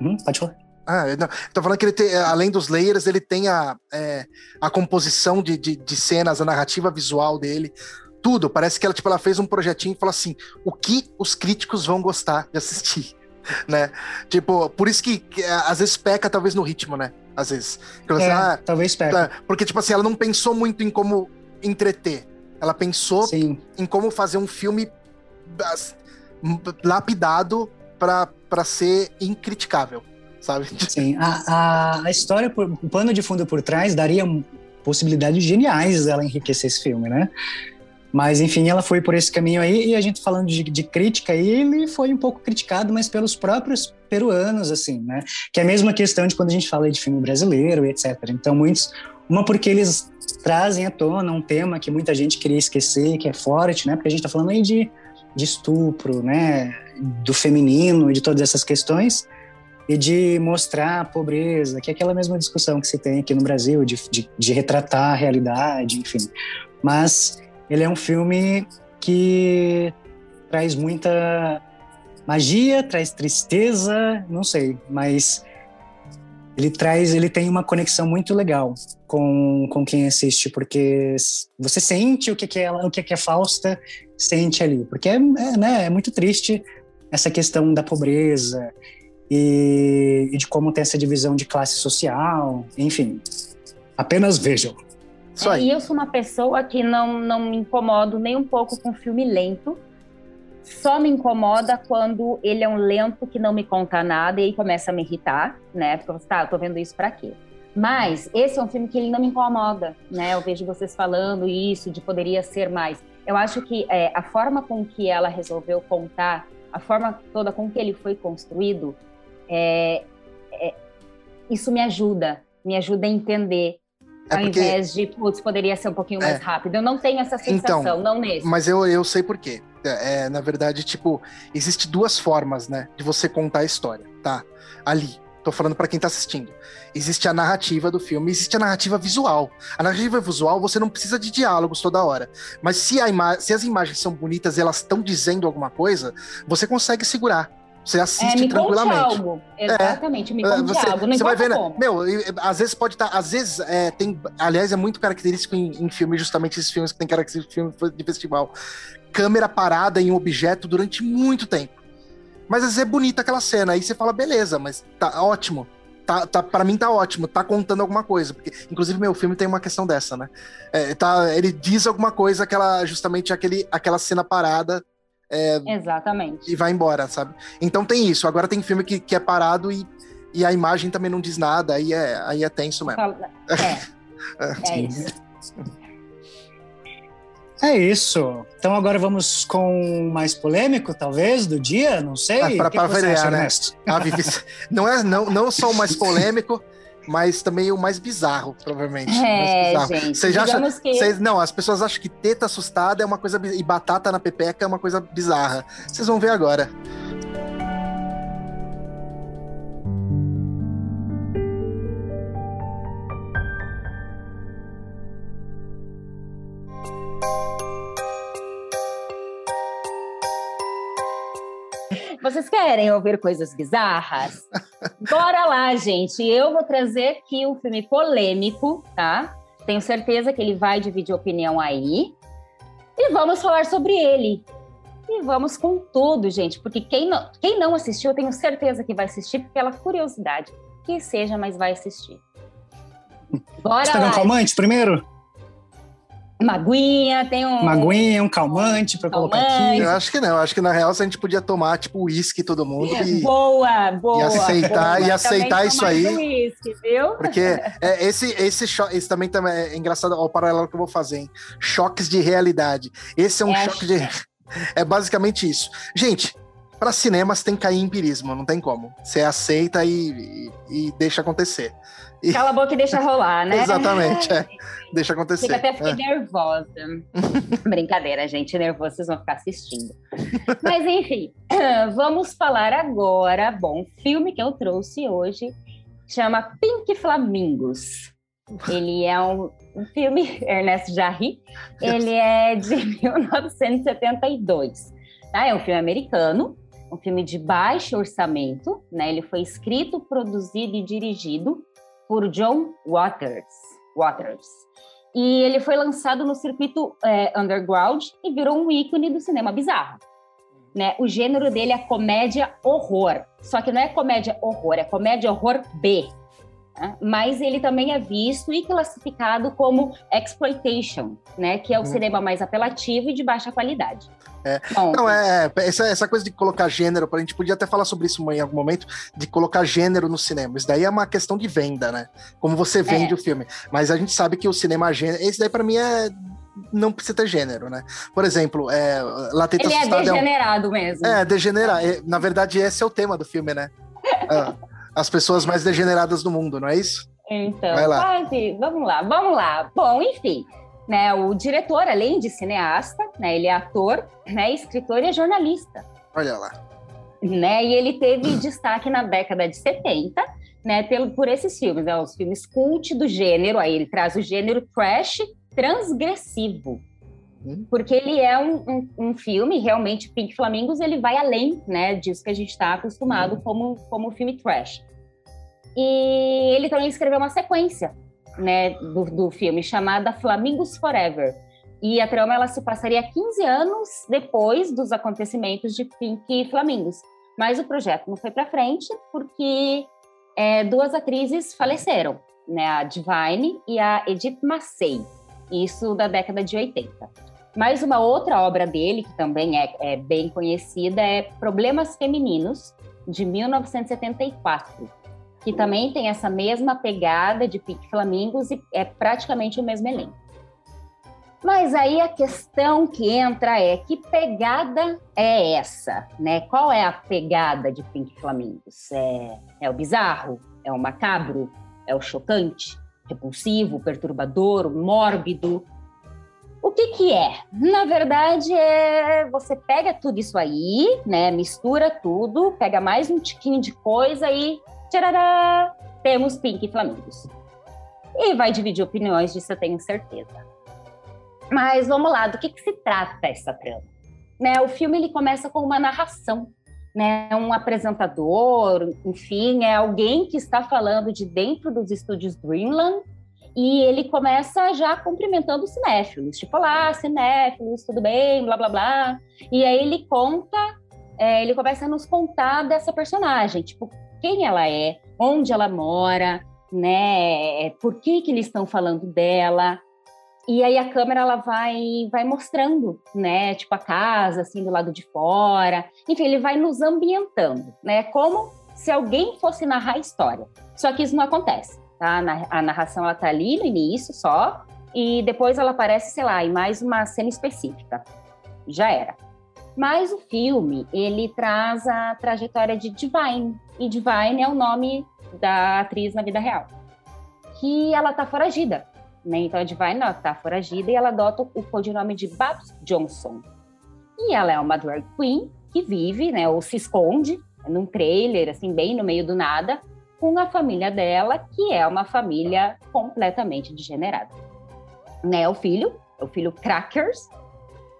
Uhum, pode falar. Ah, eu não, tô falando que ele tem, além dos layers, ele tem a, é, a composição de, de, de cenas, a narrativa visual dele, tudo. Parece que ela, tipo, ela fez um projetinho e falou assim: o que os críticos vão gostar de assistir, né? Tipo, por isso que, que, é, às vezes peca, talvez, no ritmo, né? Às vezes. Porque, você, É, ah, talvez pegue. tá, porque, tipo assim, ela não pensou muito em como entreter. Ela pensou Sim. em como fazer um filme lapidado para ser incriticável, sabe? Sim, a, a, a história, por, o pano de fundo por trás daria possibilidades geniais dela enriquecer esse filme, né? Mas, enfim, ela foi por esse caminho aí, e a gente falando de, de crítica, ele foi um pouco criticado, mas pelos próprios peruanos, assim, né? Que é a mesma questão de quando a gente fala de filme brasileiro e etc. Então, muitos. Uma porque eles trazem à tona um tema que muita gente queria esquecer, que é forte, né? Porque a gente tá falando aí de, de estupro, né? Do feminino e de todas essas questões e de mostrar a pobreza, que é aquela mesma discussão que se tem aqui no Brasil, de, de, de, retratar a realidade, enfim. Mas ele é um filme que traz muita magia, traz tristeza, não sei, mas ele traz, ele tem uma conexão muito legal com, com quem assiste, porque você sente o que, que é ela, o que, que é Fausta sente ali, porque é, é, né, é muito triste essa questão da pobreza e, e, de como tem essa divisão de classe social, enfim. Apenas vejam. É, e eu sou uma pessoa que não, não me incomodo nem um pouco com filme lento. Só me incomoda quando ele é um lento que não me conta nada e aí começa a me irritar, né? Porque você tá, eu tô vendo isso para quê? Mas esse é um filme que ele não me incomoda, né? Eu vejo vocês falando isso de poderia ser mais. Eu acho que é, a forma com que ela resolveu contar, a forma toda com que ele foi construído, é, é, isso me ajuda, me ajuda a entender. É ao porque... invés de, putz, poderia ser um pouquinho mais rápido. Eu não tenho essa sensação, então, não nesse. Mas eu, eu sei por quê. É, na verdade, tipo, existe duas formas, né, de você contar a história, tá? Ali. Tô falando para quem tá assistindo. Existe a narrativa do filme, existe a narrativa visual. A narrativa visual, você não precisa de diálogos toda hora. Mas se, se as imagens são bonitas e elas estão dizendo alguma coisa, você consegue segurar. Você assiste é, me tranquilamente. Algo. Exatamente, é, me conte você, algo. Não você vai ver, como. meu, às vezes pode estar, tá, às vezes é, tem, aliás, é muito característico em, em filme, justamente esses filmes que tem característica de filme de festival. Câmera parada em um objeto durante muito tempo. Mas às vezes é bonita aquela cena, aí você fala, beleza, mas tá ótimo. Tá, tá, para mim tá ótimo, tá contando alguma coisa. Porque, inclusive, meu filme tem uma questão dessa, né? É, tá, ele diz alguma coisa, aquela, justamente aquele, aquela cena parada é, Exatamente. E vai embora, sabe? Então tem isso. Agora tem filme que, que é parado e, e a imagem também não diz nada, aí é, aí é tenso mesmo. É, é isso. É isso. Então agora vamos com mais polêmico, talvez, do dia, não sei. Ah, para variar, né? Ah, não é não, não só o mais polêmico, mas também o mais bizarro, provavelmente. É, bizarro. gente. Vocês acham, que... não, as pessoas acham que teta assustada é uma coisa e batata na pepeca é uma coisa bizarra. Vocês vão ver agora. Vocês querem ouvir coisas bizarras? Bora lá, gente. Eu vou trazer aqui um filme polêmico, tá? Tenho certeza que ele vai dividir opinião aí. E vamos falar sobre ele. E vamos com tudo, gente. Porque quem não, quem não assistiu, eu tenho certeza que vai assistir pela curiosidade. Que seja, mas vai assistir. Bora Você lá. um calmante primeiro? Maguinha, tem um. Maguinha, um calmante para colocar aqui. Eu acho que não. Eu acho que na real a gente podia tomar, tipo, uísque todo mundo. E, boa, boa. E aceitar, boa. e aceitar isso aí. Whisky, viu? Porque é, esse, esse, choque, esse também, também é engraçado, ó, o paralelo que eu vou fazer, hein? Choques de realidade. Esse é um É, choque de. É basicamente isso. Gente, para cinemas tem que cair empirismo, não tem como. Você aceita e, e, e deixa acontecer. E... Cala a boca e deixa rolar, né? Exatamente, é. Deixa acontecer. Fica até fiquei é. nervosa. Brincadeira, gente. Nervosa, vocês vão ficar assistindo. Mas, enfim, vamos falar agora. Bom, filme que eu trouxe hoje chama Pink Flamingos. Ele é um, um filme, Ernesto Jarry, ele é de 1972. Tá? É um filme americano, um filme de baixo orçamento, né? Ele foi escrito, produzido e dirigido por John Waters. Waters. E ele foi lançado no circuito é, underground e virou um ícone do cinema bizarro. Né? O gênero dele é comédia horror. Só que não é comédia horror, é comédia horror B. Né? Mas ele também é visto e classificado como exploitation, né? que é o uhum. cinema mais apelativo e de baixa qualidade. É. Não, é, é, essa, essa coisa de colocar gênero, a gente podia até falar sobre isso em algum momento, de colocar gênero no cinema. Isso daí é uma questão de venda, né? Como você vende é. o filme. Mas a gente sabe que o cinema gênero. Esse daí, para mim, é não precisa ter gênero, né? Por exemplo, é, Latenta Ele é degenerado é um... mesmo. É, degenerar. É, na verdade, esse é o tema do filme, né? Ah, as pessoas mais degeneradas do mundo, não é isso? Então, quase. Vamos lá, vamos lá. Bom, enfim. Né, o diretor, além de cineasta, né, ele é ator, né, escritor e jornalista. Olha lá. Né, e ele teve destaque na década de 70, né, pelo, por esses filmes, né, os filmes cult do gênero, aí ele traz o gênero trash transgressivo. Hum. Porque ele é um, um, um, filme, realmente, Pink Flamingos, ele vai além né, disso que a gente está acostumado hum. como, como filme trash. E ele também escreveu uma sequência, né, do, do filme chamada Flamingos Forever. E a trama ela se passaria 15 anos depois dos acontecimentos de Pink Flamingos. Mas o projeto não foi para frente porque é, duas atrizes faleceram, né, a Divine e a Edith Massey, isso da década de 80. Mais uma outra obra dele, que também é, é bem conhecida, é Problemas Femininos, de 1974 que também tem essa mesma pegada de Pique Flamingos e é praticamente o mesmo elenco. Mas aí a questão que entra é que pegada é essa, né? Qual é a pegada de Pink Flamingos? É, é o bizarro? É o macabro? É o chocante? Repulsivo? Perturbador? Mórbido? O que que é? Na verdade, é você pega tudo isso aí, né? Mistura tudo, pega mais um tiquinho de coisa e tcharará, temos Pink e Flamingos. E vai dividir opiniões disso, eu tenho certeza. Mas vamos lá, do que, que se trata essa trama? Né, o filme ele começa com uma narração, né, um apresentador, enfim, é alguém que está falando de dentro dos estúdios Dreamland e ele começa já cumprimentando os cinéfilos, tipo, olá, cinéfilos, tudo bem, blá, blá, blá. E aí ele conta, é, ele começa a nos contar dessa personagem, tipo, quem ela é, onde ela mora, né? Por que que eles estão falando dela? E aí a câmera ela vai vai mostrando, né? Tipo a casa assim do lado de fora. Enfim, ele vai nos ambientando, né? Como se alguém fosse narrar a história. Só que isso não acontece, tá? A narração ela tá ali no início só e depois ela aparece, sei lá, em mais uma cena específica. Já era. Mas o filme, ele traz a trajetória de Divine. E Divine é o nome da atriz na vida real. Que ela tá foragida. Né? Então a Divine ela tá foragida e ela adota o codinome de Babs Johnson. E ela é uma drag queen que vive, né, ou se esconde num trailer, assim, bem no meio do nada, com a família dela, que é uma família completamente degenerada. Né, o filho, o filho Crackers,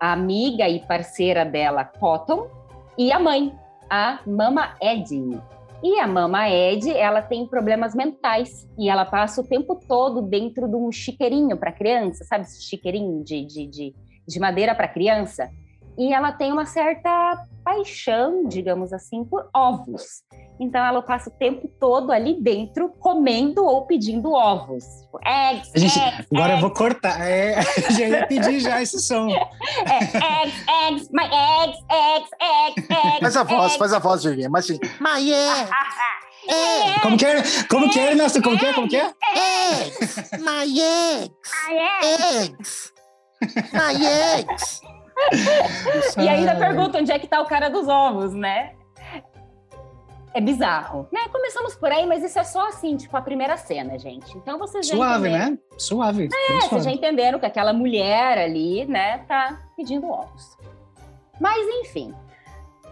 a amiga e parceira dela, Cotton, e a mãe, a Mama Ed. E a Mama Ed, ela tem problemas mentais e ela passa o tempo todo dentro de um chiqueirinho para criança, sabe esse chiqueirinho de, de, de, de madeira para criança? E ela tem uma certa paixão, digamos assim, por ovos. Então ela passa o tempo todo ali dentro comendo ou pedindo ovos. Tipo, eggs, Gente, eggs, agora eggs. eu vou cortar. É, já ia pedir já esse som. É, eggs, eggs, my eggs, eggs, eggs, eggs. Faz a voz, eggs. faz a voz, Viviane. Mas assim, my eggs. É. Como que é? Como que é, Ernesto? Como que é? Como que é? Eggs. My eggs. My eggs. Eggs. My eggs. e ainda pergunta onde é que tá o cara dos ovos, né? É bizarro, né? Começamos por aí, mas isso é só assim, tipo, a primeira cena, gente. Então vocês já Suave, entenderam. né? Suave. É, vocês já entenderam que aquela mulher ali, né, tá pedindo ovos. Mas, enfim,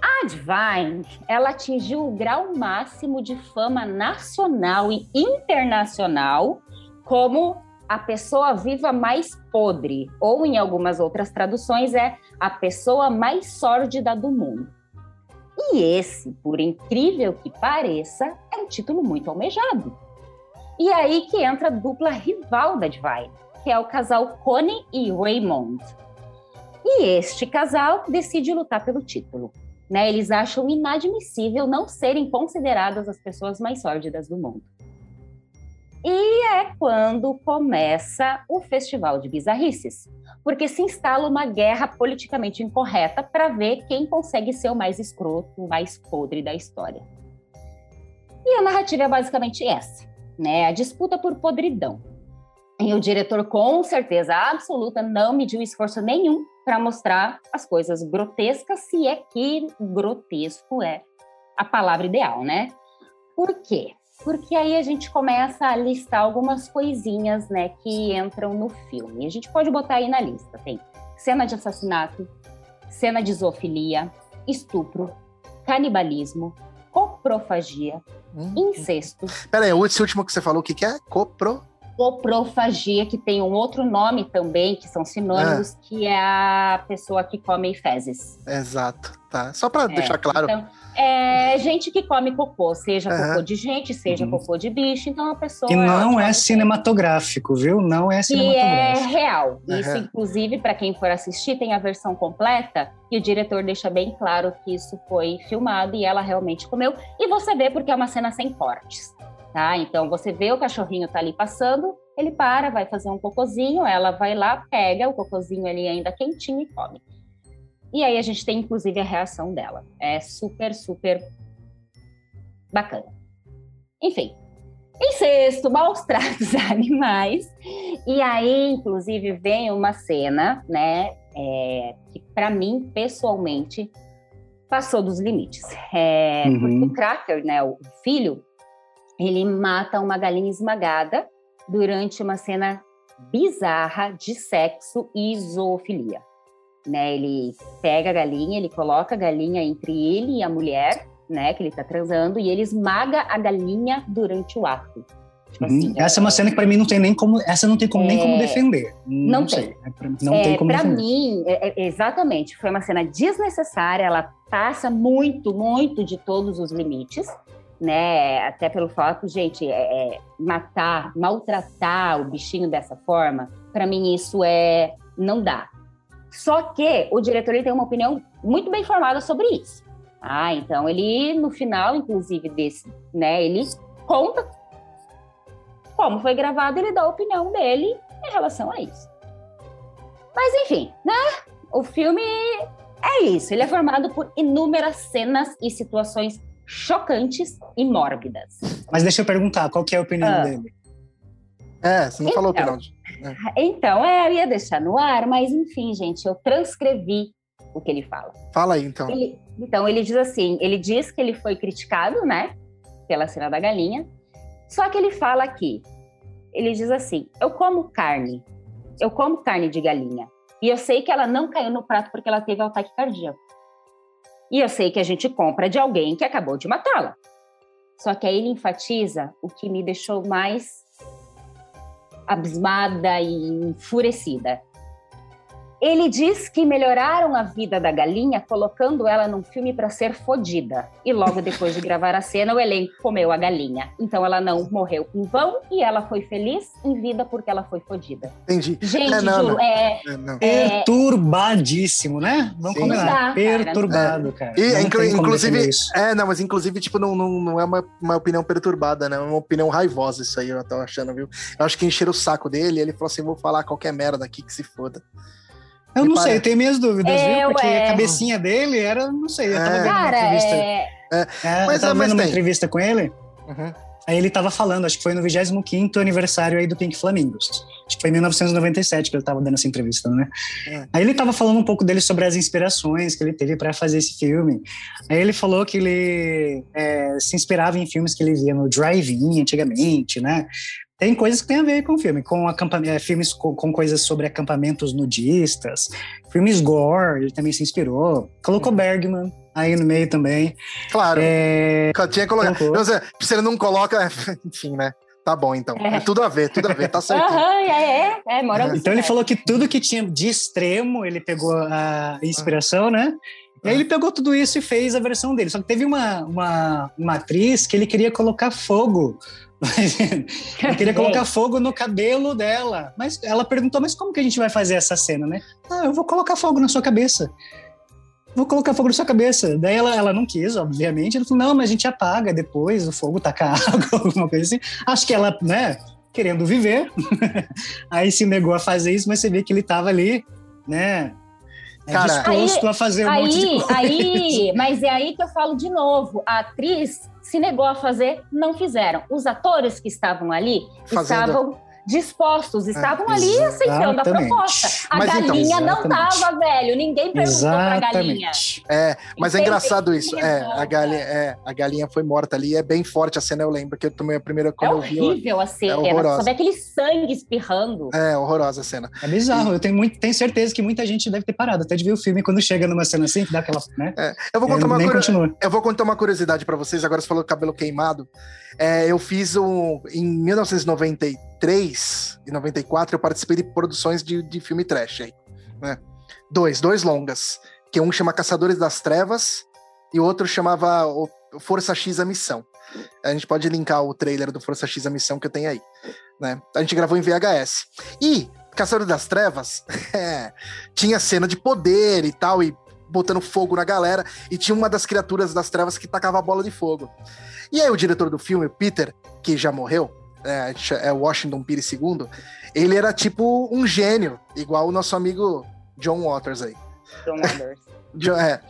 a Divine, ela atingiu o grau máximo de fama nacional e internacional como a pessoa viva mais podre, ou em algumas outras traduções é a pessoa mais sórdida do mundo. E esse, por incrível que pareça, é um título muito almejado. E é aí que entra a dupla rival da Divine, que é o casal Connie e Raymond. E este casal decide lutar pelo título. Né? Eles acham inadmissível não serem consideradas as pessoas mais sórdidas do mundo. E é quando começa o Festival de Bizarrices, porque se instala uma guerra politicamente incorreta para ver quem consegue ser o mais escroto, o mais podre da história. E a narrativa é basicamente essa, né? A disputa por podridão. E o diretor, com certeza absoluta, não mediu esforço nenhum para mostrar as coisas grotescas, se é que grotesco é a palavra ideal, né? Por quê? Porque aí a gente começa a listar algumas coisinhas, né, que entram no filme. A gente pode botar aí na lista. Tem cena de assassinato, cena de zoofilia, estupro, canibalismo, coprofagia, hum. incesto. Peraí, esse último que você falou, o que, que é? Copro? coprofagia, que tem um outro nome também, que são sinônimos, ah. que é a pessoa que come fezes. Exato, tá. Só para é, deixar claro. Então, é gente que come cocô, seja uhum. cocô de gente, seja uhum. cocô de bicho, então a pessoa... E não é cinematográfico, viu? Não é cinematográfico. E é real. Uhum. Isso, inclusive, para quem for assistir, tem a versão completa, e o diretor deixa bem claro que isso foi filmado e ela realmente comeu. E você vê porque é uma cena sem cortes tá? Então você vê o cachorrinho tá ali passando, ele para, vai fazer um cocôzinho, ela vai lá, pega o cocôzinho ali ainda quentinho e come. E aí a gente tem inclusive a reação dela. É super, super bacana. Enfim, em sexto, maus tratos a animais. E aí, inclusive, vem uma cena, né, é, que para mim, pessoalmente, passou dos limites. É, uhum. O Cracker, né, o filho, ele mata uma galinha esmagada durante uma cena bizarra de sexo e zoofilia. Né, ele pega a galinha, ele coloca a galinha entre ele e a mulher, né, que ele está transando, e ele esmaga a galinha durante o ato. Tipo uhum. assim, essa é uma cena que para mim não tem nem como, essa não tem como, é... nem como defender. Não, não tem. Sei, é pra, não é, tem como Para mim, é, é, exatamente, foi uma cena desnecessária. Ela passa muito, muito de todos os limites né? Até pelo fato, gente, é, é, matar, maltratar o bichinho dessa forma, para mim isso é não dá. Só que o diretor ele tem uma opinião muito bem formada sobre isso. Ah, então ele no final, inclusive desse, né? Ele conta como foi gravado, ele dá a opinião dele em relação a isso. Mas enfim, né? O filme é isso. Ele é formado por inúmeras cenas e situações chocantes e mórbidas. Mas deixa eu perguntar, qual que é a opinião ah. dele? É, você não então, falou a opinião. É. Então, é, eu ia deixar no ar, mas enfim, gente, eu transcrevi o que ele fala. Fala aí, então. Ele, então, ele diz assim, ele diz que ele foi criticado, né, pela cena da galinha, só que ele fala aqui, ele diz assim, eu como carne, eu como carne de galinha, e eu sei que ela não caiu no prato porque ela teve ataque cardíaco. E eu sei que a gente compra de alguém que acabou de matá-la. Só que aí ele enfatiza o que me deixou mais abismada e enfurecida. Ele diz que melhoraram a vida da galinha colocando ela num filme para ser fodida. E logo depois de gravar a cena, o elenco comeu a galinha. Então ela não morreu em vão e ela foi feliz em vida porque ela foi fodida. Entendi. Gente, é, não, não. É, é, não. Perturbadíssimo, né? Vamos Sim. combinar. Perturbado, cara. E, é, inclu inclusive, é, não, mas inclusive, tipo, não, não, não é uma, uma opinião perturbada, né? É uma opinião raivosa isso aí, eu tô achando, viu? Eu acho que encheram o saco dele e ele falou assim: vou falar qualquer merda aqui que se foda. Eu não sei, eu tenho minhas dúvidas, é, viu? Porque a cabecinha dele era, não sei, eu tava é. vendo Cara, uma entrevista. É... É, mas, eu tava vendo uma entrevista com ele. Uhum. Aí ele tava falando, acho que foi no 25 aniversário aí do Pink Flamingos. Acho que foi em 1997 que ele tava dando essa entrevista, né? É. Aí ele tava falando um pouco dele sobre as inspirações que ele teve para fazer esse filme. Aí ele falou que ele é, se inspirava em filmes que ele via no drive-in antigamente, né? Tem coisas que tem a ver com o filme, com é, filmes com, com, coisas sobre acampamentos nudistas, filmes gore, ele também se inspirou. Colocou uhum. Bergman aí no meio também. Claro. É... Tinha colocado. Então, se ele não coloca, enfim, né? Tá bom, então. É. é. tudo a ver, tudo a ver, tá certo. Uhum, é, é, é, mora Então ele falou que tudo que tinha de extremo, ele pegou a inspiração, né? E aí ele pegou tudo isso e fez a versão dele. Só que teve uma, uma, uma atriz que ele queria colocar fogo eu queria colocar fogo no cabelo dela. Mas ela perguntou: mas como que a gente vai fazer essa cena, né? Ah, eu vou colocar fogo na sua cabeça. Vou colocar fogo na sua cabeça. Daí ela, ela não quis, obviamente. Ela falou: não, mas a gente apaga depois, o fogo taca água, alguma coisa assim. Acho que ela, né, querendo viver. Aí se negou a fazer isso, mas você vê que ele tava ali, né? Cara, disposto aí, a fazer um aí, monte de coisa. Aí, mas é aí que eu falo de novo. A atriz se negou a fazer, não fizeram. Os atores que estavam ali Fazendo. estavam dispostos, é, estavam é, ali aceitando a proposta. A mas então, galinha então, não tava, velho. Ninguém perguntou exatamente. pra galinha. É, mas é engraçado isso. É, a galinha, é, a galinha foi morta ali. É bem forte a cena, eu lembro que eu tomei a primeira quando é eu vi. horrível a cena. É horrorosa. Só vê aquele sangue espirrando. É, horrorosa a cena. É bizarro. E... Eu tenho, muito, tenho certeza que muita gente deve ter parado até de ver o filme quando chega numa cena assim, que dá aquela. Né? É, eu, vou contar uma eu vou contar uma curiosidade para vocês. Agora você falou cabelo queimado. É, eu fiz um. Em 1993 e 94, eu participei de produções de, de filme trash aí. Né? Dois, dois longas. Que um chama Caçadores das Trevas e o outro chamava Força X a Missão. A gente pode linkar o trailer do Força X a Missão que eu tenho aí. Né? A gente gravou em VHS. E Caçadores das Trevas é, tinha cena de poder e tal, e botando fogo na galera, e tinha uma das criaturas das trevas que tacava a bola de fogo. E aí o diretor do filme, Peter, que já morreu, é, é Washington Pires II, ele era tipo um gênio, igual o nosso amigo John Waters aí. John Waters. é.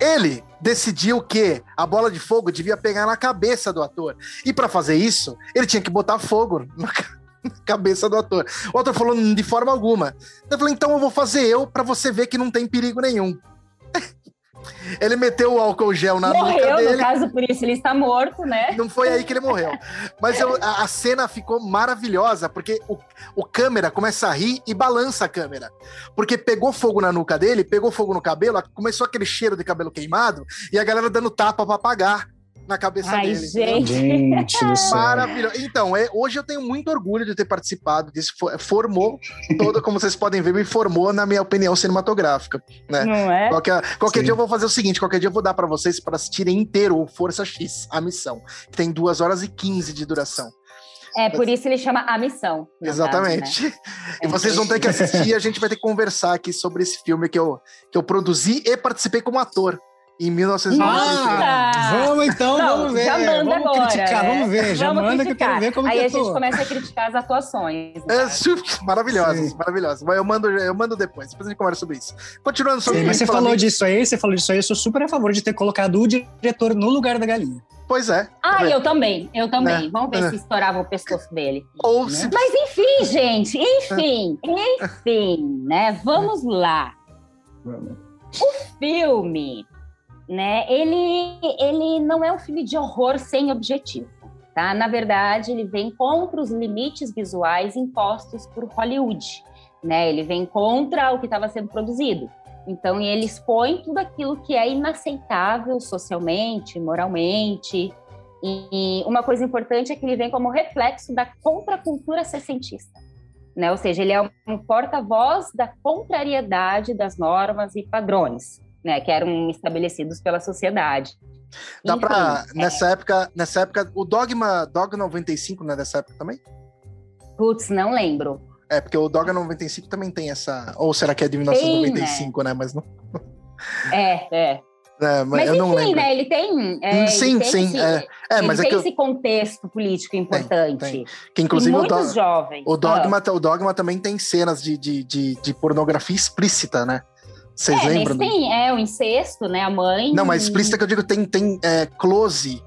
Ele decidiu que a bola de fogo devia pegar na cabeça do ator. E para fazer isso, ele tinha que botar fogo na cabeça do ator. O ator falou de forma alguma. Eu falei, então eu vou fazer eu para você ver que não tem perigo nenhum. Ele meteu o álcool gel na morreu, nuca dele. no caso, por isso ele está morto, né? Não foi aí que ele morreu. Mas eu, a, a, cena ficou maravilhosa, porque o, o câmera começa a rir e balança a câmera. Porque pegou fogo na nuca dele, pegou fogo no cabelo, começou aquele cheiro de cabelo queimado, e a galera dando tapa para apagar na cabeça Ai, dele. Gente, gente Maravilhoso. Então, é, hoje eu tenho muito orgulho de ter participado disso. Formou toda, como vocês podem ver, me formou na minha opinião cinematográfica. Né? Não é? Qualquer, qualquer dia eu vou fazer o seguinte: qualquer dia eu vou dar para vocês para assistirem inteiro o Força X, a missão, que tem duas horas e 15 de duração. É, por isso ele chama A Missão. Exatamente. Caso, né? E vocês vão ter que assistir e a gente vai ter que conversar aqui sobre esse filme que eu, que eu produzi e participei como ator em 1993. Ah, vamos então, Não, vamos ver. Já manda vamos agora, criticar, né? vamos ver. Já vamos manda criticar. que eu quero ver como Aí que a gente começa a criticar as atuações. É, maravilhosas, maravilhosas. Mas eu mando, eu mando depois, depois a gente conversa sobre isso. Continuando sobre Sim, Mas você falou disso aí, você falou disso aí, eu sou super a favor de ter colocado o diretor no lugar da galinha. Pois é. Ah, eu também, eu também. É. Vamos ver é. se estourava o pescoço dele. Ou se... Mas enfim, gente, enfim, enfim, né? Vamos lá. O filme né? Ele, ele não é um filme de horror sem objetivo. Tá? Na verdade, ele vem contra os limites visuais impostos por Hollywood. Né? Ele vem contra o que estava sendo produzido. Então, ele expõe tudo aquilo que é inaceitável socialmente, moralmente. E uma coisa importante é que ele vem como reflexo da contracultura sessentista. Né? Ou seja, ele é um porta-voz da contrariedade das normas e padrões né, que eram estabelecidos pela sociedade. Dá para é. nessa é... época, nessa época, o Dogma, Dogma 95 não é dessa época também? Putz, não lembro. É, porque o Dogma 95 também tem essa, ou será que é de 1995, tem, né? né? Mas não. É, é. É, mas, mas eu enfim, não lembro. né? Ele tem. É, sim, ele tem sim. Esse, é, é, mas ele é tem que esse contexto político importante. Tem, tem. Que inclusive o, do, jovens. O dogma, ah. o dogma também tem cenas de, de, de, de pornografia explícita, né? Vocês é, lembram? Tem, é o incesto, né? A mãe. Não, mas explícita que eu digo tem, tem é, close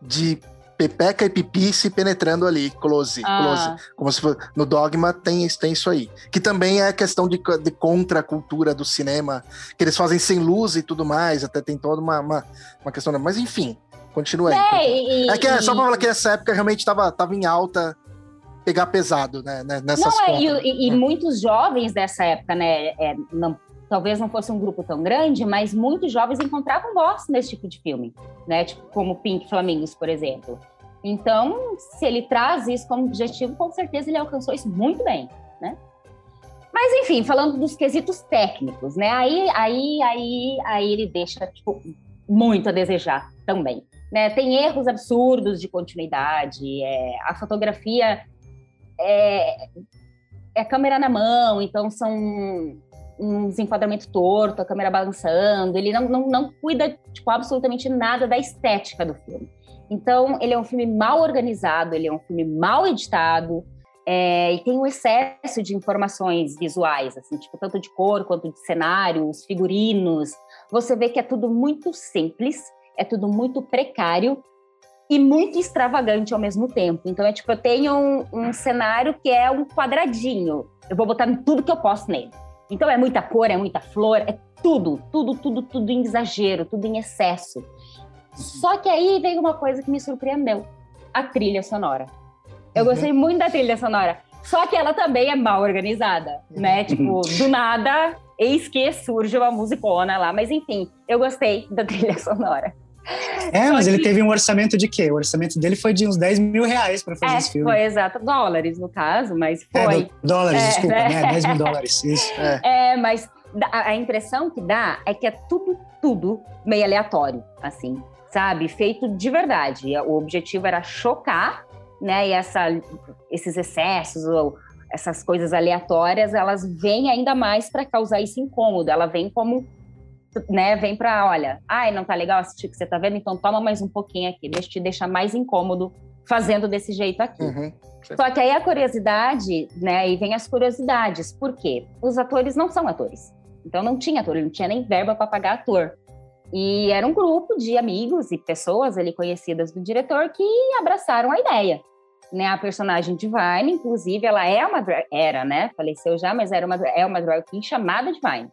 de Pepeca e Pipi se penetrando ali, close, ah. close. Como se for, no Dogma tem, tem isso aí. Que também é questão de, de contra a cultura do cinema, que eles fazem sem luz e tudo mais, até tem toda uma, uma, uma questão. Mas enfim, continua aí. É, e, é que é, só pra falar que essa época realmente tava, tava em alta pegar pesado, né? Nessas não, é, e, e, muitos jovens dessa época, né? É, não, talvez não fosse um grupo tão grande, mas muitos jovens encontravam voz nesse tipo de filme, né? Tipo, como Pink Flamingos, por exemplo. Então, se ele traz isso como objetivo, com certeza ele alcançou isso muito bem, né? Mas enfim, falando dos quesitos técnicos, né? Aí, aí, aí, aí ele deixa tipo muito a desejar também. Né? Tem erros absurdos de continuidade, é, a fotografia é, é câmera na mão, então são uns enquadramentos torto, a câmera balançando, ele não, não, não cuida, tipo, absolutamente nada da estética do filme. Então, ele é um filme mal organizado, ele é um filme mal editado, é, e tem um excesso de informações visuais, assim, tipo, tanto de cor quanto de cenários, figurinos. Você vê que é tudo muito simples, é tudo muito precário e muito extravagante ao mesmo tempo. Então, é tipo, eu tenho um, um cenário que é um quadradinho, eu vou botar tudo que eu posso nele. Então é muita cor, é muita flor, é tudo, tudo, tudo, tudo em exagero, tudo em excesso. Só que aí veio uma coisa que me surpreendeu: a trilha sonora. Eu uhum. gostei muito da trilha sonora. Só que ela também é mal organizada, né? Tipo, do nada, eis que surge uma musicona lá. Mas enfim, eu gostei da trilha sonora. É, Só mas que... ele teve um orçamento de quê? O orçamento dele foi de uns 10 mil reais para fazer é, esse filme. Foi exato, dólares no caso, mas é, foi. É, dólares, é, desculpa, né? 10 mil dólares, isso. É, é mas a, a impressão que dá é que é tudo, tudo meio aleatório, assim, sabe? Feito de verdade. O objetivo era chocar, né? E essa, esses excessos ou essas coisas aleatórias, elas vêm ainda mais para causar esse incômodo. Ela vem como né, vem para, olha, ai, não tá legal assistir o que você tá vendo, então toma mais um pouquinho aqui, deixa te deixar mais incômodo fazendo desse jeito aqui. Uhum, Só que aí a curiosidade, né, e vem as curiosidades, por quê? Os atores não são atores. Então não tinha ator, não tinha nem verba para pagar ator. E era um grupo de amigos e pessoas ali conhecidas do diretor que abraçaram a ideia. Né, a personagem Divine, inclusive, ela é uma era, né? Faleceu já, mas era uma é uma drag queen chamada Divine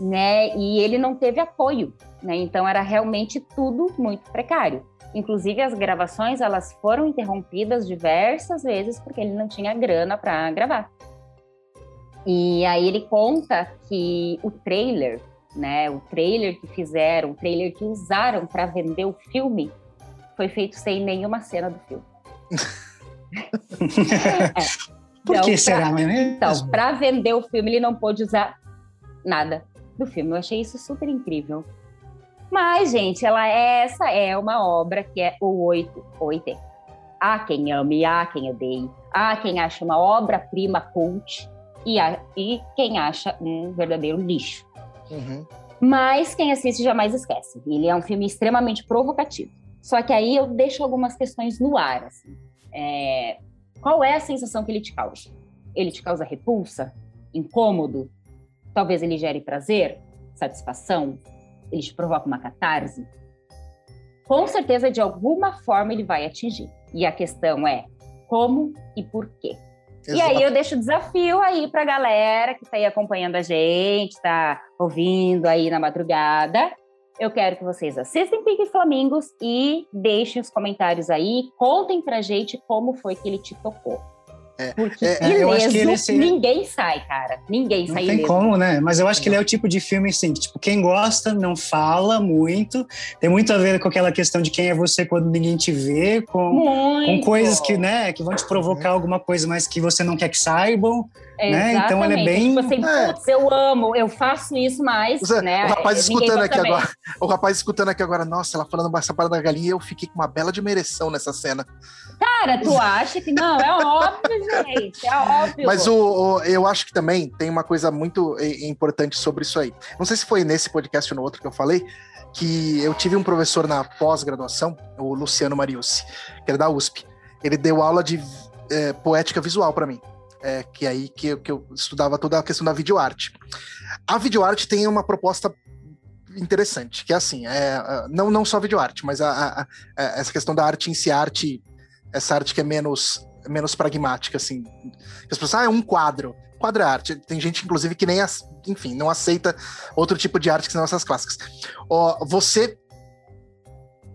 né? E ele não teve apoio, né? Então era realmente tudo muito precário. Inclusive as gravações elas foram interrompidas diversas vezes porque ele não tinha grana para gravar. E aí ele conta que o trailer, né, o trailer que fizeram, o trailer que usaram para vender o filme, foi feito sem nenhuma cena do filme. é. Por então, que será, pra, mesmo? Então, para vender o filme, ele não pôde usar nada do filme. Eu achei isso super incrível. Mas, gente, ela essa é uma obra que é o oito, oito. Há quem ame, há quem odeie, há quem acha uma obra-prima cult e, há, e quem acha um verdadeiro lixo. Uhum. Mas quem assiste jamais esquece. Ele é um filme extremamente provocativo. Só que aí eu deixo algumas questões no ar. Assim. É... Qual é a sensação que ele te causa? Ele te causa repulsa? Incômodo? Talvez ele gere prazer, satisfação, ele te provoca uma catarse. Com certeza, de alguma forma, ele vai atingir. E a questão é como e por quê. Exato. E aí eu deixo o desafio aí para a galera que está aí acompanhando a gente, está ouvindo aí na madrugada. Eu quero que vocês assistam Pink Flamingos e deixem os comentários aí, contem pra gente como foi que ele te tocou. É, Porque é, ileso, eu acho que ele, assim, ninguém sai, cara. Ninguém não sai tem como, né? Mas eu acho que ele é o tipo de filme, assim, que, tipo, quem gosta não fala muito. Tem muito a ver com aquela questão de quem é você quando ninguém te vê, com, com coisas que, né, que vão te provocar uhum. alguma coisa, mas que você não quer que saibam. Né? Então ele é bem. Tipo assim, é. putz, eu amo, eu faço isso mais. Você, né? O rapaz escutando aqui também. agora. O rapaz escutando aqui agora, nossa, ela falando essa parada da galinha, eu fiquei com uma bela admiração nessa cena. Cara, tu acha que não? É óbvio, É. Mas o, o, eu acho que também tem uma coisa muito importante sobre isso aí. Não sei se foi nesse podcast ou no outro que eu falei, que eu tive um professor na pós-graduação, o Luciano Mariucci, que era da USP. Ele deu aula de é, poética visual para mim é, que é aí que, que eu estudava toda a questão da videoarte. A videoarte tem uma proposta interessante, que é assim, é, não, não só videoarte, mas a, a, a, essa questão da arte em si, arte, essa arte que é menos, menos pragmática, assim. As pessoas, ah, é um quadro. Quadro é arte. Tem gente, inclusive, que nem, enfim, não aceita outro tipo de arte que são essas clássicas. Ó, você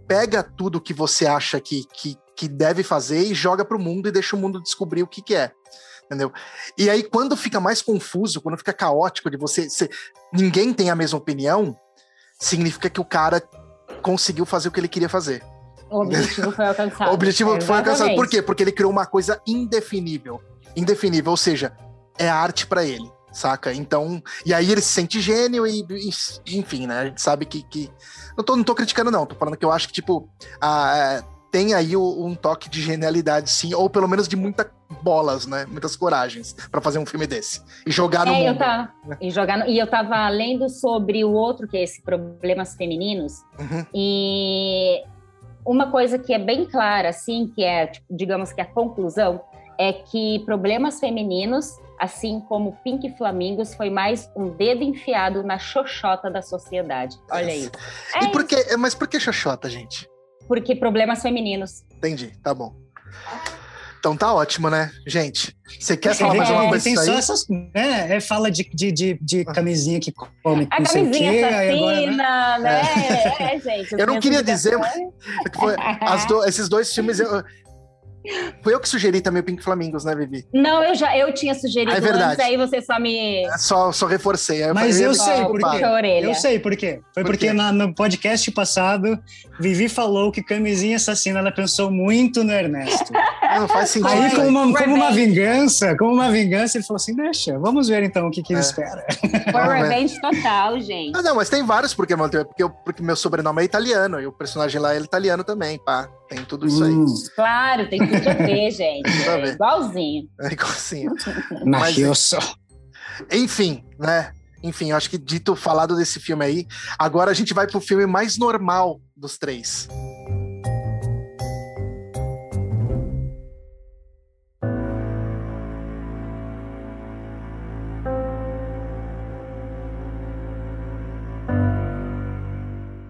pega tudo que você acha que, que, que deve fazer e joga para o mundo e deixa o mundo descobrir o que, que é entendeu? E aí, quando fica mais confuso, quando fica caótico de você, ninguém tem a mesma opinião, significa que o cara conseguiu fazer o que ele queria fazer. O objetivo foi alcançado. o objetivo é, foi alcançado. Por quê? Porque ele criou uma coisa indefinível. Indefinível, ou seja, é arte para ele, saca? Então, e aí ele se sente gênio e, e enfim, né? A gente sabe que, que... Não, tô, não tô criticando, não. Tô falando que eu acho que, tipo, a, é, tem aí um toque de genialidade, sim, ou pelo menos de muita bolas, né? Muitas coragens para fazer um filme desse. E jogar no é, mundo. Eu tava, e, jogar no, e eu tava lendo sobre o outro, que é esse Problemas Femininos, uhum. e uma coisa que é bem clara, assim, que é, tipo, digamos que a conclusão, é que Problemas Femininos, assim como Pink Flamingos, foi mais um dedo enfiado na xoxota da sociedade. Olha aí. É e por que, mas por que xoxota, gente? porque problemas femininos. Entendi, tá bom. Então tá ótimo, né? Gente, você quer falar mais uma coisa Tem só essas, né? É, fala de, de, de, de, camisinha que come A camisinha assassina, agora, né? né? É, é, gente. Eu não queria dizer, mas do, esses dois filmes, eu, foi eu que sugeri também o Pink Flamingos, né, Vivi? Não, eu já eu tinha sugerido ah, é verdade. antes, aí você só me. É, só, só reforcei. Mas eu, eu sei por quê. Eu sei por quê. Foi por porque na, no podcast passado, Vivi falou que Camisinha Assassina ela pensou muito no Ernesto. Não faz sentido. Aí, como uma, como uma vingança, como uma vingança, ele falou assim: deixa, vamos ver então o que, que ele é. espera. Foi revenge total, gente. Ah, não, mas tem vários porque, porque, porque meu sobrenome é italiano e o personagem lá é italiano também, pá. Tem tudo isso aí. Hum. Claro, tem tudo a ver, gente. É igualzinho. É igualzinho. Mafioso. Enfim, né? Enfim, acho que dito falado desse filme aí, agora a gente vai pro filme mais normal dos três.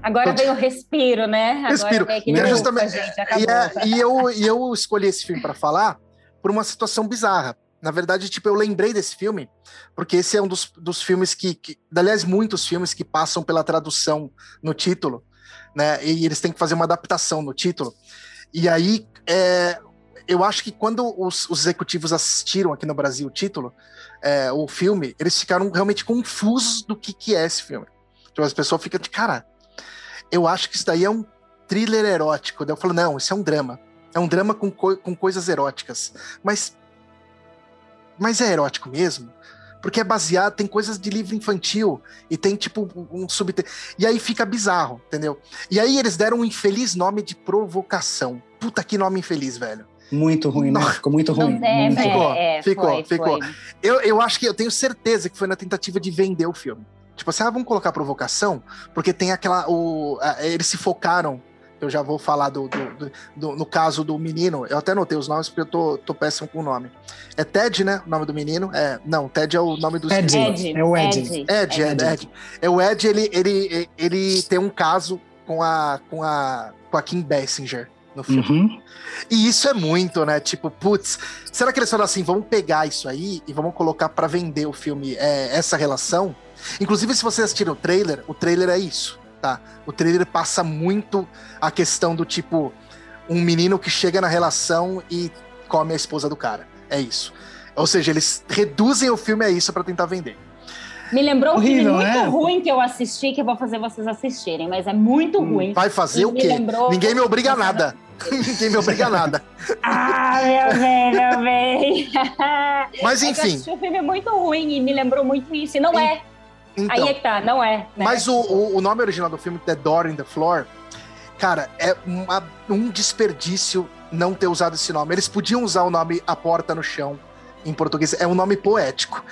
Agora vem o respiro, né? Respiro. Agora justamente, gente, e, é, e, eu, e eu escolhi esse filme para falar por uma situação bizarra. Na verdade, tipo, eu lembrei desse filme, porque esse é um dos, dos filmes que, que. Aliás, muitos filmes que passam pela tradução no título, né? E eles têm que fazer uma adaptação no título. E aí, é, eu acho que quando os, os, executivos assistiram aqui no Brasil o título, é, o filme, eles ficaram realmente confusos do que, que é esse filme. Então as pessoas ficam de cara eu acho que isso daí é um thriller erótico. Daí eu falo, não, isso é um drama. É um drama com, co com coisas eróticas. Mas. Mas é erótico mesmo? Porque é baseado, tem coisas de livro infantil e tem tipo um subtexto. E aí fica bizarro, entendeu? E aí eles deram um infeliz nome de provocação. Puta que nome infeliz, velho. Muito ruim, né? Ficou muito ruim. É, muito. ficou, é, ficou, foi, ficou. Foi. Eu, eu acho que eu tenho certeza que foi na tentativa de vender o filme. Tipo assim, ah, vamos colocar provocação, porque tem aquela. O, a, eles se focaram. Eu já vou falar do, do, do, do, no caso do menino. Eu até notei os nomes porque eu tô, tô péssimo com o nome. É Ted, né? O nome do menino? É, não, Ted é o nome do Ed. Ed. É o Ed. Ed, Ed, Ed. É, Ed. É o Ed, ele, ele, ele tem um caso com a, com a, com a Kim Basinger no filme. Uhum. E isso é muito, né? Tipo, putz, será que eles falaram assim, vamos pegar isso aí e vamos colocar para vender o filme, é, essa relação? Inclusive, se vocês assistiram o trailer, o trailer é isso, tá? O trailer passa muito a questão do tipo um menino que chega na relação e come a esposa do cara. É isso. Ou seja, eles reduzem o filme a isso para tentar vender. Me lembrou um filme muito né? ruim que eu assisti, que eu vou fazer vocês assistirem, mas é muito hum, ruim. Vai fazer o quê? Lembrou... Ninguém me obriga a nada. Ninguém me obriga a nada. ah, meu bem, meu bem. Mas enfim. Eu assisti um filme muito ruim e me lembrou muito isso. E não é. Então, Aí é que tá, não é. Né? Mas o, o, o, nome original do filme, The Door in the Floor, cara, é uma, um desperdício não ter usado esse nome. Eles podiam usar o nome A Porta no Chão em português. É um nome poético.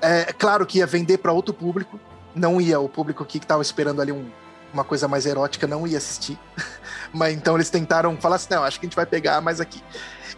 É claro que ia vender para outro público, não ia o público que estava esperando ali um, uma coisa mais erótica não ia assistir. Mas então eles tentaram falar assim: não, acho que a gente vai pegar mais aqui.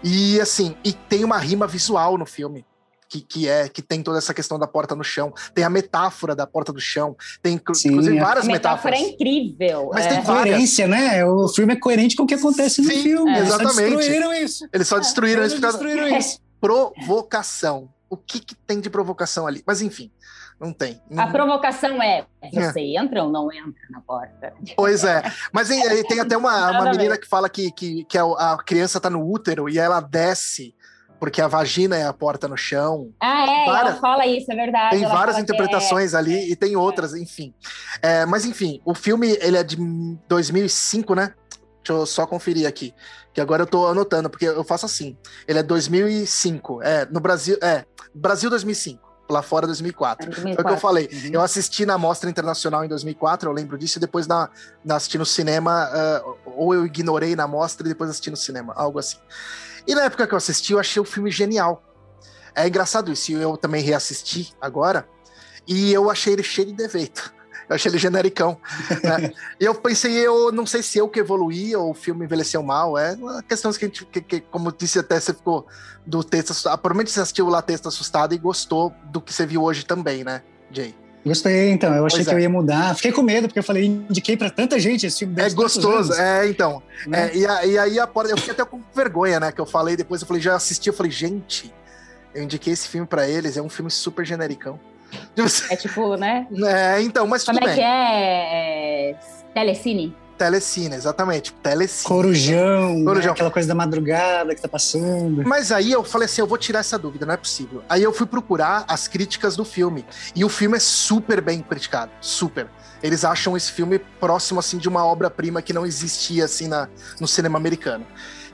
E assim, e tem uma rima visual no filme que, que é, que tem toda essa questão da porta no chão. Tem a metáfora da porta do chão. Tem, Sim, inclusive, é. várias a metáfora metáforas. é incrível. Mas é. tem várias. coerência, né? O filme é coerente com o que acontece Sim, no filme. É. Exatamente. Eles só destruíram isso. Eles só destruíram, Eles isso, destruíram isso. Provocação. O que, que tem de provocação ali? Mas enfim. Não tem. A provocação é: você é. entra ou não entra na porta? Pois é. Mas tem, até uma, uma menina que fala que, que, que a, criança tá no útero e ela desce porque a vagina é a porta no chão. Ah, é, várias, ela fala isso, é verdade. Tem várias interpretações é... ali e tem outras, enfim. É, mas enfim, o filme ele é de 2005, né? Deixa eu só conferir aqui, que agora eu tô anotando, porque eu faço assim. Ele é 2005, é, no Brasil, é, Brasil 2005 lá fora 2004. 2004. Foi o que eu falei. Uhum. Eu assisti na Mostra Internacional em 2004, eu lembro disso, e depois na, na assisti no cinema, uh, ou eu ignorei na mostra e depois assisti no cinema, algo assim. E na época que eu assisti, eu achei o filme genial. É engraçado isso, eu também reassisti agora, e eu achei ele cheio de defeito. Eu achei ele genericão. Né? e eu pensei, eu não sei se eu que evoluí ou o filme envelheceu mal. É uma questão que a gente, que, que, como disse até, você ficou do texto assustado. Provavelmente você assistiu lá texto assustado e gostou do que você viu hoje também, né, Jay? Gostei, então. Eu achei pois que é. eu ia mudar. Fiquei com medo, porque eu falei, indiquei para tanta gente esse filme. É gostoso, é, então. Né? É, e, a, e, aí a porta. Eu fiquei até com vergonha, né? Que eu falei depois, eu falei, já assisti, eu falei, gente, eu indiquei esse filme para eles, é um filme super genericão. É tipo, né? É, então, mas Como tudo é bem. que é? é telecine? Telecine, exatamente. Telecine. Corujão, né? Corujão. Né? aquela coisa da madrugada que tá passando. Mas aí eu falei assim, eu vou tirar essa dúvida, não é possível. Aí eu fui procurar as críticas do filme. E o filme é super bem criticado, super. Eles acham esse filme próximo, assim, de uma obra-prima que não existia, assim, na, no cinema americano.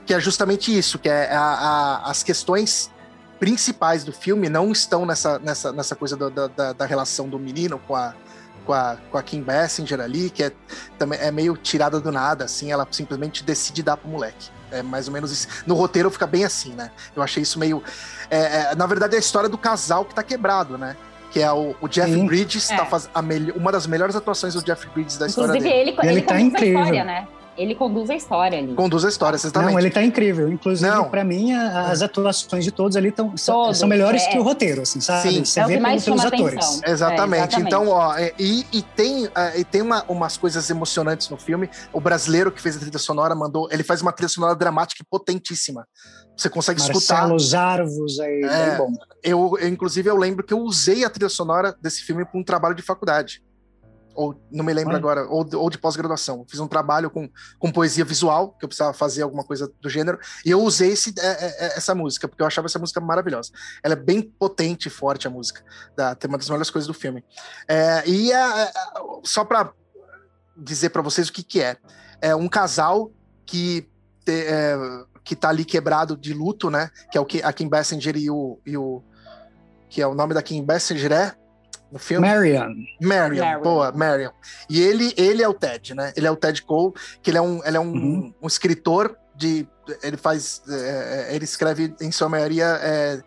Que é justamente isso, que é a, a, as questões principais do filme não estão nessa, nessa, nessa coisa do, da, da relação do menino com a, com a, com a Kim Basinger ali, que é, também, é meio tirada do nada, assim, ela simplesmente decide dar pro moleque. É mais ou menos isso. No roteiro fica bem assim, né? Eu achei isso meio. É, é, na verdade, é a história do casal que tá quebrado, né? Que é o, o Jeff Sim. Bridges, é. tá faz, a uma das melhores atuações do Jeff Bridges da Inclusive, história dele. Ele, ele, ele tá incrível. História, né? Ele conduz a história ali. Conduz a história, exatamente. Não, ele tá incrível. Inclusive, para mim, a, as atuações de todos ali tão, são, são melhores é. que o roteiro, assim, sabe? Sim. Você é vê mais pelos atores. Exatamente. É, exatamente. Então, ó, é, e, e tem, é, e tem uma, umas coisas emocionantes no filme. O brasileiro que fez a trilha sonora mandou. Ele faz uma trilha sonora dramática e potentíssima. Você consegue Marcelo escutar. Os Arvos aí, é, bem bom. Eu, eu, inclusive, eu lembro que eu usei a trilha sonora desse filme para um trabalho de faculdade ou não me lembro Olha. agora, ou, ou de pós-graduação. Fiz um trabalho com, com poesia visual, que eu precisava fazer alguma coisa do gênero, e eu usei esse, é, é, é, essa música, porque eu achava essa música maravilhosa. Ela é bem potente e forte, a música. Da, tem uma das melhores coisas do filme. É, e é, só para dizer para vocês o que, que é. É um casal que, te, que tá ali quebrado de luto, né? Que é o que a Kim Basinger e o, e o que é o nome da Kim Basinger é no filme? Marion. Marion, Marion. boa, Marion. E ele, ele é o Ted, né? Ele é o Ted Cole, que ele é um, ele é um, uhum. um escritor de. Ele faz. É, é ele escreve, em sua maioria, é,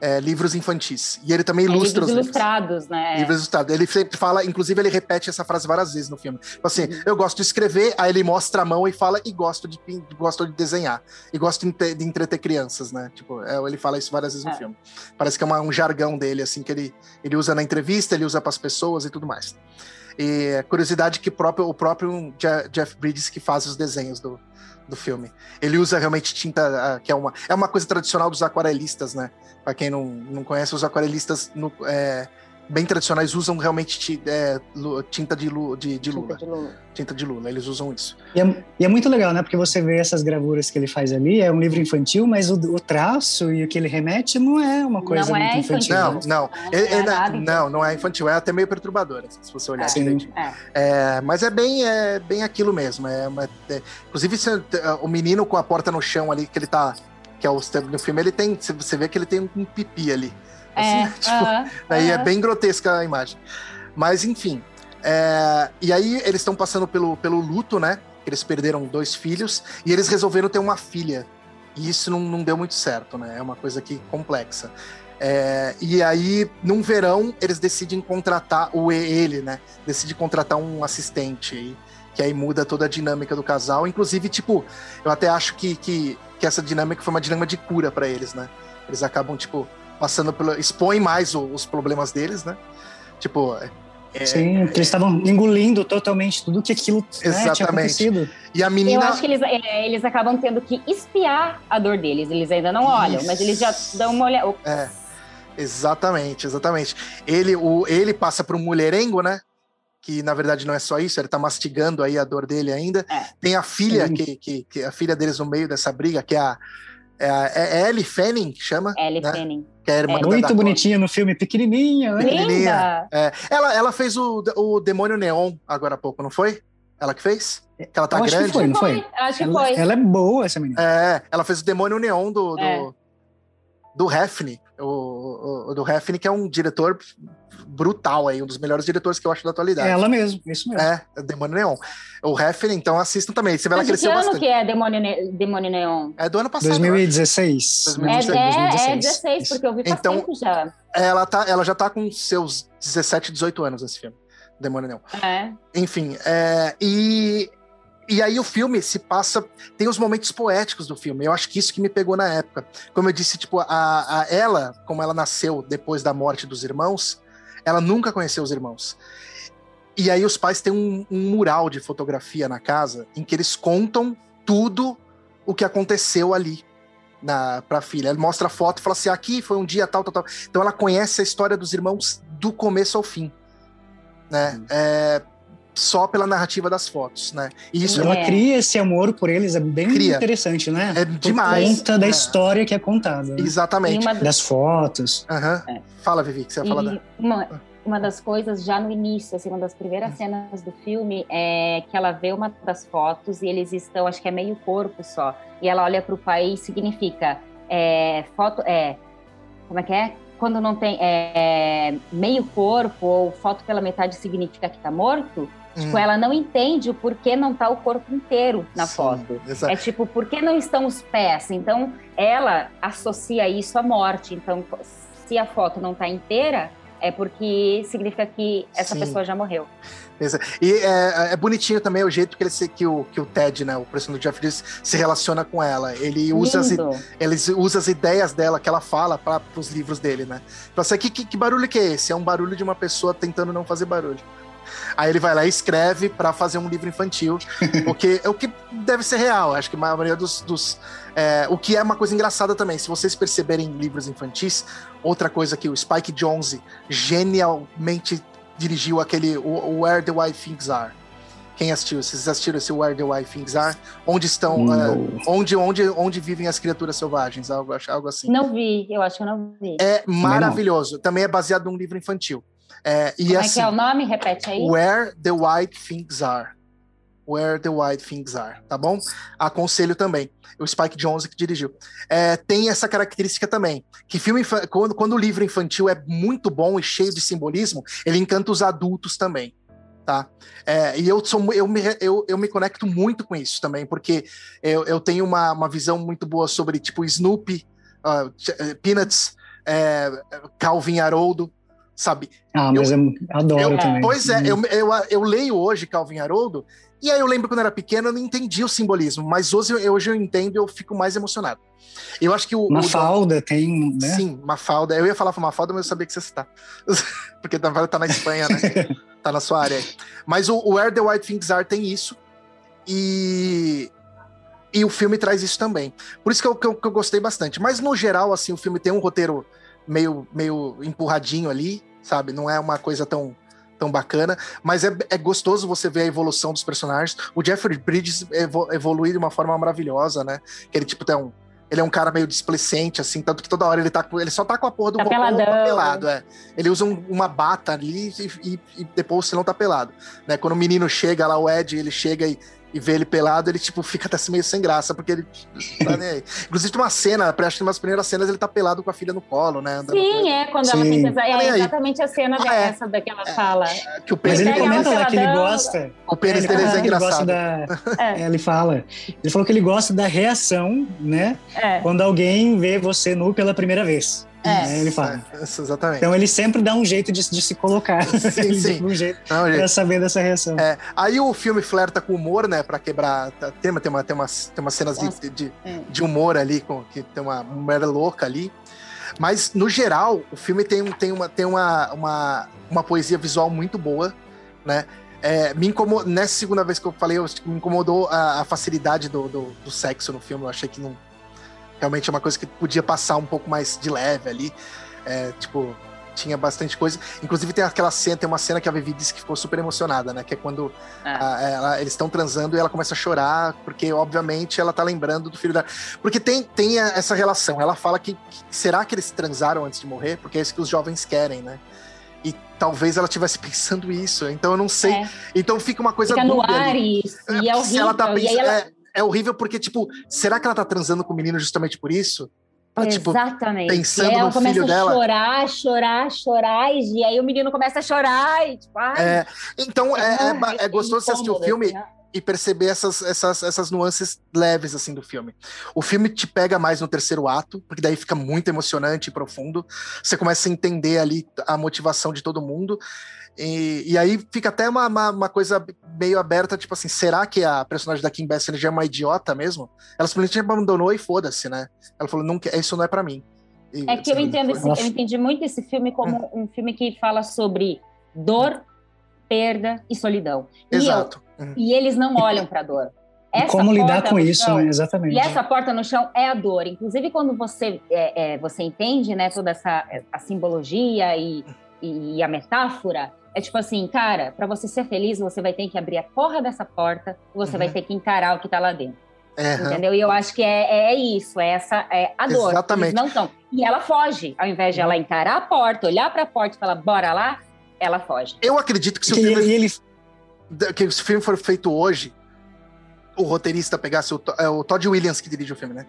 é, livros infantis. E ele também é, ilustra livros os livros. ilustrados, né? Livros ilustrados. Ele sempre fala, inclusive ele repete essa frase várias vezes no filme. Tipo assim, uhum. eu gosto de escrever, aí ele mostra a mão e fala, e gosto de, gosto de desenhar. E gosto de, de entreter crianças, né? Tipo, é, ele fala isso várias vezes no é. filme. Parece que é uma, um jargão dele, assim, que ele, ele usa na entrevista, ele usa para as pessoas e tudo mais. E curiosidade que próprio, o próprio Jeff Bridges que faz os desenhos do, do filme. Ele usa realmente tinta, que é uma, é uma coisa tradicional dos aquarelistas, né? Para quem não, não conhece, os aquarelistas no, é, bem tradicionais usam realmente é, tinta de, lu, de, de, lula. tinta de lula. Tinta de lula, eles usam isso. E é, e é, muito legal, né? Porque você vê essas gravuras que ele faz ali, é um livro infantil, mas o, o traço e o que ele remete não é uma coisa não muito é infantil. Não, não. É, não, não, não é infantil, é até meio perturbadora, se você olhar é, direitinho. É. mas é bem, é bem aquilo mesmo. É, uma, inclusive, o menino com a porta no chão ali, que ele tá que é o no filme, ele tem, você vê que ele tem um pipi ali. Assim, é, tipo, uh -huh, aí uh -huh. é bem grotesca a imagem. Mas enfim. É, e aí eles estão passando pelo, pelo luto, né? Eles perderam dois filhos e eles resolveram ter uma filha. E isso não, não deu muito certo, né? É uma coisa que complexa. É, e aí, num verão, eles decidem contratar o ele, né? Decide contratar um assistente aí, que aí muda toda a dinâmica do casal. Inclusive, tipo, eu até acho que, que, que essa dinâmica foi uma dinâmica de cura para eles, né? Eles acabam, tipo, passando pelo. expõe mais o, os problemas deles, né? Tipo. É, Sim, porque eles estavam engolindo totalmente tudo que aquilo né, tinha acontecido. E a menina. Eu acho que eles, é, eles acabam tendo que espiar a dor deles. Eles ainda não olham, Isso. mas eles já dão uma olhada. É. Exatamente, exatamente. Ele, o, ele passa por um mulherengo, né? Que na verdade não é só isso, ele tá mastigando aí a dor dele ainda. É. Tem a filha, que, que, que, a filha deles no meio dessa briga, que é a, é, a, é Ellie Fanning, que chama? Ellie né? Fanning. Que é a irmã é. Muito bonitinha no filme, pequenininha, né? Pequenininha. É. Ela, ela fez o, o Demônio Neon agora há pouco, não foi? Ela que fez? Ela tá Eu grande? Acho que foi, não foi? Acho que ela, foi. Ela é boa, essa menina. É, ela fez o Demônio Neon do, do, é. Do Hefne. O, o, do Hefne, que é um diretor brutal aí, um dos melhores diretores que eu acho da atualidade. É ela mesmo, isso mesmo. É, Demônio Neon. O Hefne, então assistam também. Você vê ela cresceu bastante. ano que é Demônio, ne Demônio Neon? É do ano passado. 2016. 2016. É, 2016. é, 16, porque eu vi faz então, tempo já. Ela, tá, ela já tá com seus 17, 18 anos nesse filme. Demônio Neon. É. Enfim, é, e e aí o filme se passa, tem os momentos poéticos do filme. Eu acho que isso que me pegou na época. Como eu disse, tipo, a, a ela, como ela nasceu depois da morte dos irmãos, ela nunca conheceu os irmãos. E aí os pais têm um, um mural de fotografia na casa em que eles contam tudo o que aconteceu ali na pra filha. Ele mostra a foto e fala assim: aqui foi um dia tal, tal, tal. Então ela conhece a história dos irmãos do começo ao fim. Né? Hum. É, só pela narrativa das fotos, né? E isso ela é. cria esse amor por eles, é bem cria. interessante, né? É por demais. conta da é. história que é contada. Né? Exatamente. Uma... Das fotos. Uhum. É. Fala, Vivi, que você vai falar da... Uma, uma das coisas já no início, assim, uma das primeiras hum. cenas do filme é que ela vê uma das fotos e eles estão, acho que é meio corpo só, e ela olha para o pai e significa é, foto, é, como é que é? Quando não tem é, meio corpo ou foto pela metade significa que está morto, Tipo, hum. ela não entende o porquê não tá o corpo inteiro na Sim, foto. Exato. É tipo, por que não estão os pés? Então, ela associa isso à morte. Então, se a foto não tá inteira, é porque significa que essa Sim. pessoa já morreu. E é, é, bonitinho também o jeito que, ele se, que, o, que o Ted, né, o personagem do Jeff Bridges, se relaciona com ela. Ele usa, as, ele usa as ideias dela, que ela fala para os livros dele, né? Então, assim, que, que, que barulho que é esse? É um barulho de uma pessoa tentando não fazer barulho. Aí ele vai lá e escreve para fazer um livro infantil, porque é o que deve ser real. Acho que a maioria dos. dos é, o que é uma coisa engraçada também, se vocês perceberem livros infantis, outra coisa que o Spike Jonze genialmente dirigiu aquele o, Where the White Things Are. Quem assistiu? Vocês assistiram esse Where the White Things Are? Onde estão. Uh, onde, onde, onde vivem as criaturas selvagens? Algo, algo assim. Não vi, eu acho que eu não vi. É maravilhoso. Também é baseado num livro infantil. É, e Como assim, é que é assim, o nome? Repete aí. Where the White Things Are. Where the White Things Are, tá bom? Aconselho também. O Spike Jonze que dirigiu. É, tem essa característica também, que filme quando, quando o livro infantil é muito bom e cheio de simbolismo, ele encanta os adultos também, tá? É, e eu, sou, eu, me, eu, eu me conecto muito com isso também, porque eu, eu tenho uma, uma visão muito boa sobre, tipo, Snoopy, uh, Peanuts, é, Calvin Haroldo, sabe? Ah, mas eu, eu adoro eu, também. Pois é, eu, eu, eu, leio hoje Calvin Haroldo, e aí eu lembro quando eu era pequeno, eu não entendi o simbolismo, mas hoje, hoje eu entendo e eu fico mais emocionado. Eu acho que o. Mafalda o, tem, né? Sim, Mafalda. Eu ia falar Mafalda, mas eu sabia que você citar. Porque tá, tá na Espanha, né? tá na sua área. Mas o, o Where the White Things Are tem isso. E, e o filme traz isso também. Por isso que eu, que eu, que eu gostei bastante. Mas no geral, assim, o filme tem um roteiro meio, meio empurradinho ali, sabe? Não é uma coisa tão, tão bacana, mas é, é gostoso você ver a evolução dos personagens. O Jeffrey Bridges evo, evolui de uma forma maravilhosa, né? Que ele, tipo, tem um. Ele é um cara meio displicente, assim, tanto que toda hora ele tá ele só tá com a porra do tá pelado, é. Ele usa um, uma bata ali e, e, e depois você não tá pelado, né? Quando o menino chega lá, o Ed, ele chega e e vê ele pelado, ele, tipo, fica até meio sem graça, porque ele tá nem aí. Inclusive, tem uma cena, acho que umas primeiras cenas ele tá pelado com a filha no colo, né? Sim, é, quando Sim. ela tenta. É exatamente a cena ah, é. dessa, daquela é. fala. É, que o Mas ele comenta lá que ele gosta. O pênis dele é engraçado. Da, é. é. ele fala. Ele falou que ele gosta da reação, né? É. Quando alguém vê você nu pela primeira vez. É. Né, ele fala. É, exatamente. Então ele sempre dá um jeito de, de se colocar. Sim, sim. um jeito Não, pra saber dessa reação. É. Aí o filme flerta com humor, né? Pra quebrar. Tá, tem, tem, uma, tem, umas, tem umas cenas de, de, é. de, humor ali, com, que tem uma mulher louca ali. Mas, no geral, o filme tem, tem, uma, tem uma, uma, uma poesia visual muito boa, né? É, me incomodou, nessa segunda vez que eu falei, eu, me incomodou a, a facilidade do, do, do, sexo no filme. Eu achei que não. Realmente é uma coisa que podia passar um pouco mais de leve ali. É, tipo, tinha bastante coisa. Inclusive tem aquela cena, tem uma cena que a Vivi disse que ficou super emocionada, né? Que é quando é. A, ela, eles estão transando e ela começa a chorar, porque obviamente ela tá lembrando do filho dela. Porque tem, tem essa relação. Ela fala que, que, será que eles transaram antes de morrer? Porque é isso que os jovens querem, né? E talvez ela estivesse pensando isso. Então eu não sei. É. Então fica uma coisa fica no ar ali. isso. E é horrível. Ela tá pensando, ela... é, é horrível porque, tipo, será que ela tá transando com o menino justamente por isso? Ah, tipo, Exatamente. Pensando e ela no começa filho a dela. chorar, chorar, chorar, e aí o menino começa a chorar. E, tipo, ai, é, então é, é, é gostoso assistir o filme assim, né? e perceber essas, essas, essas nuances leves assim do filme. O filme te pega mais no terceiro ato, porque daí fica muito emocionante e profundo. Você começa a entender ali a motivação de todo mundo. E, e aí fica até uma, uma, uma, coisa meio aberta, tipo assim, será que a personagem da Kim Basinger já é uma idiota mesmo? Ela simplesmente abandonou e foda-se, né? Ela falou, não, isso não é para mim. E, é que eu entendo esse, eu entendi muito esse filme como hum. um filme que fala sobre dor, perda e solidão. Exato. E, eu, hum. e eles não olham para dor. Essa como lidar com isso, chão, né? Exatamente. E essa porta no chão é a dor. Inclusive, quando você, é, é, você entende né, toda essa a simbologia e, e a metáfora, é tipo assim, cara, para você ser feliz, você vai ter que abrir a porra dessa porta, você uhum. vai ter que encarar o que tá lá dentro. Uhum. Entendeu? E eu acho que é, é isso, é essa é a dor. Exatamente. Eles não estão. E ela foge, ao invés de ela encarar a porta, olhar para a porta e falar, bora lá, ela foge. Eu acredito que se o filme, ele... que se o filme for feito hoje, o roteirista pegasse o, é o Todd Williams que dirige o filme, né?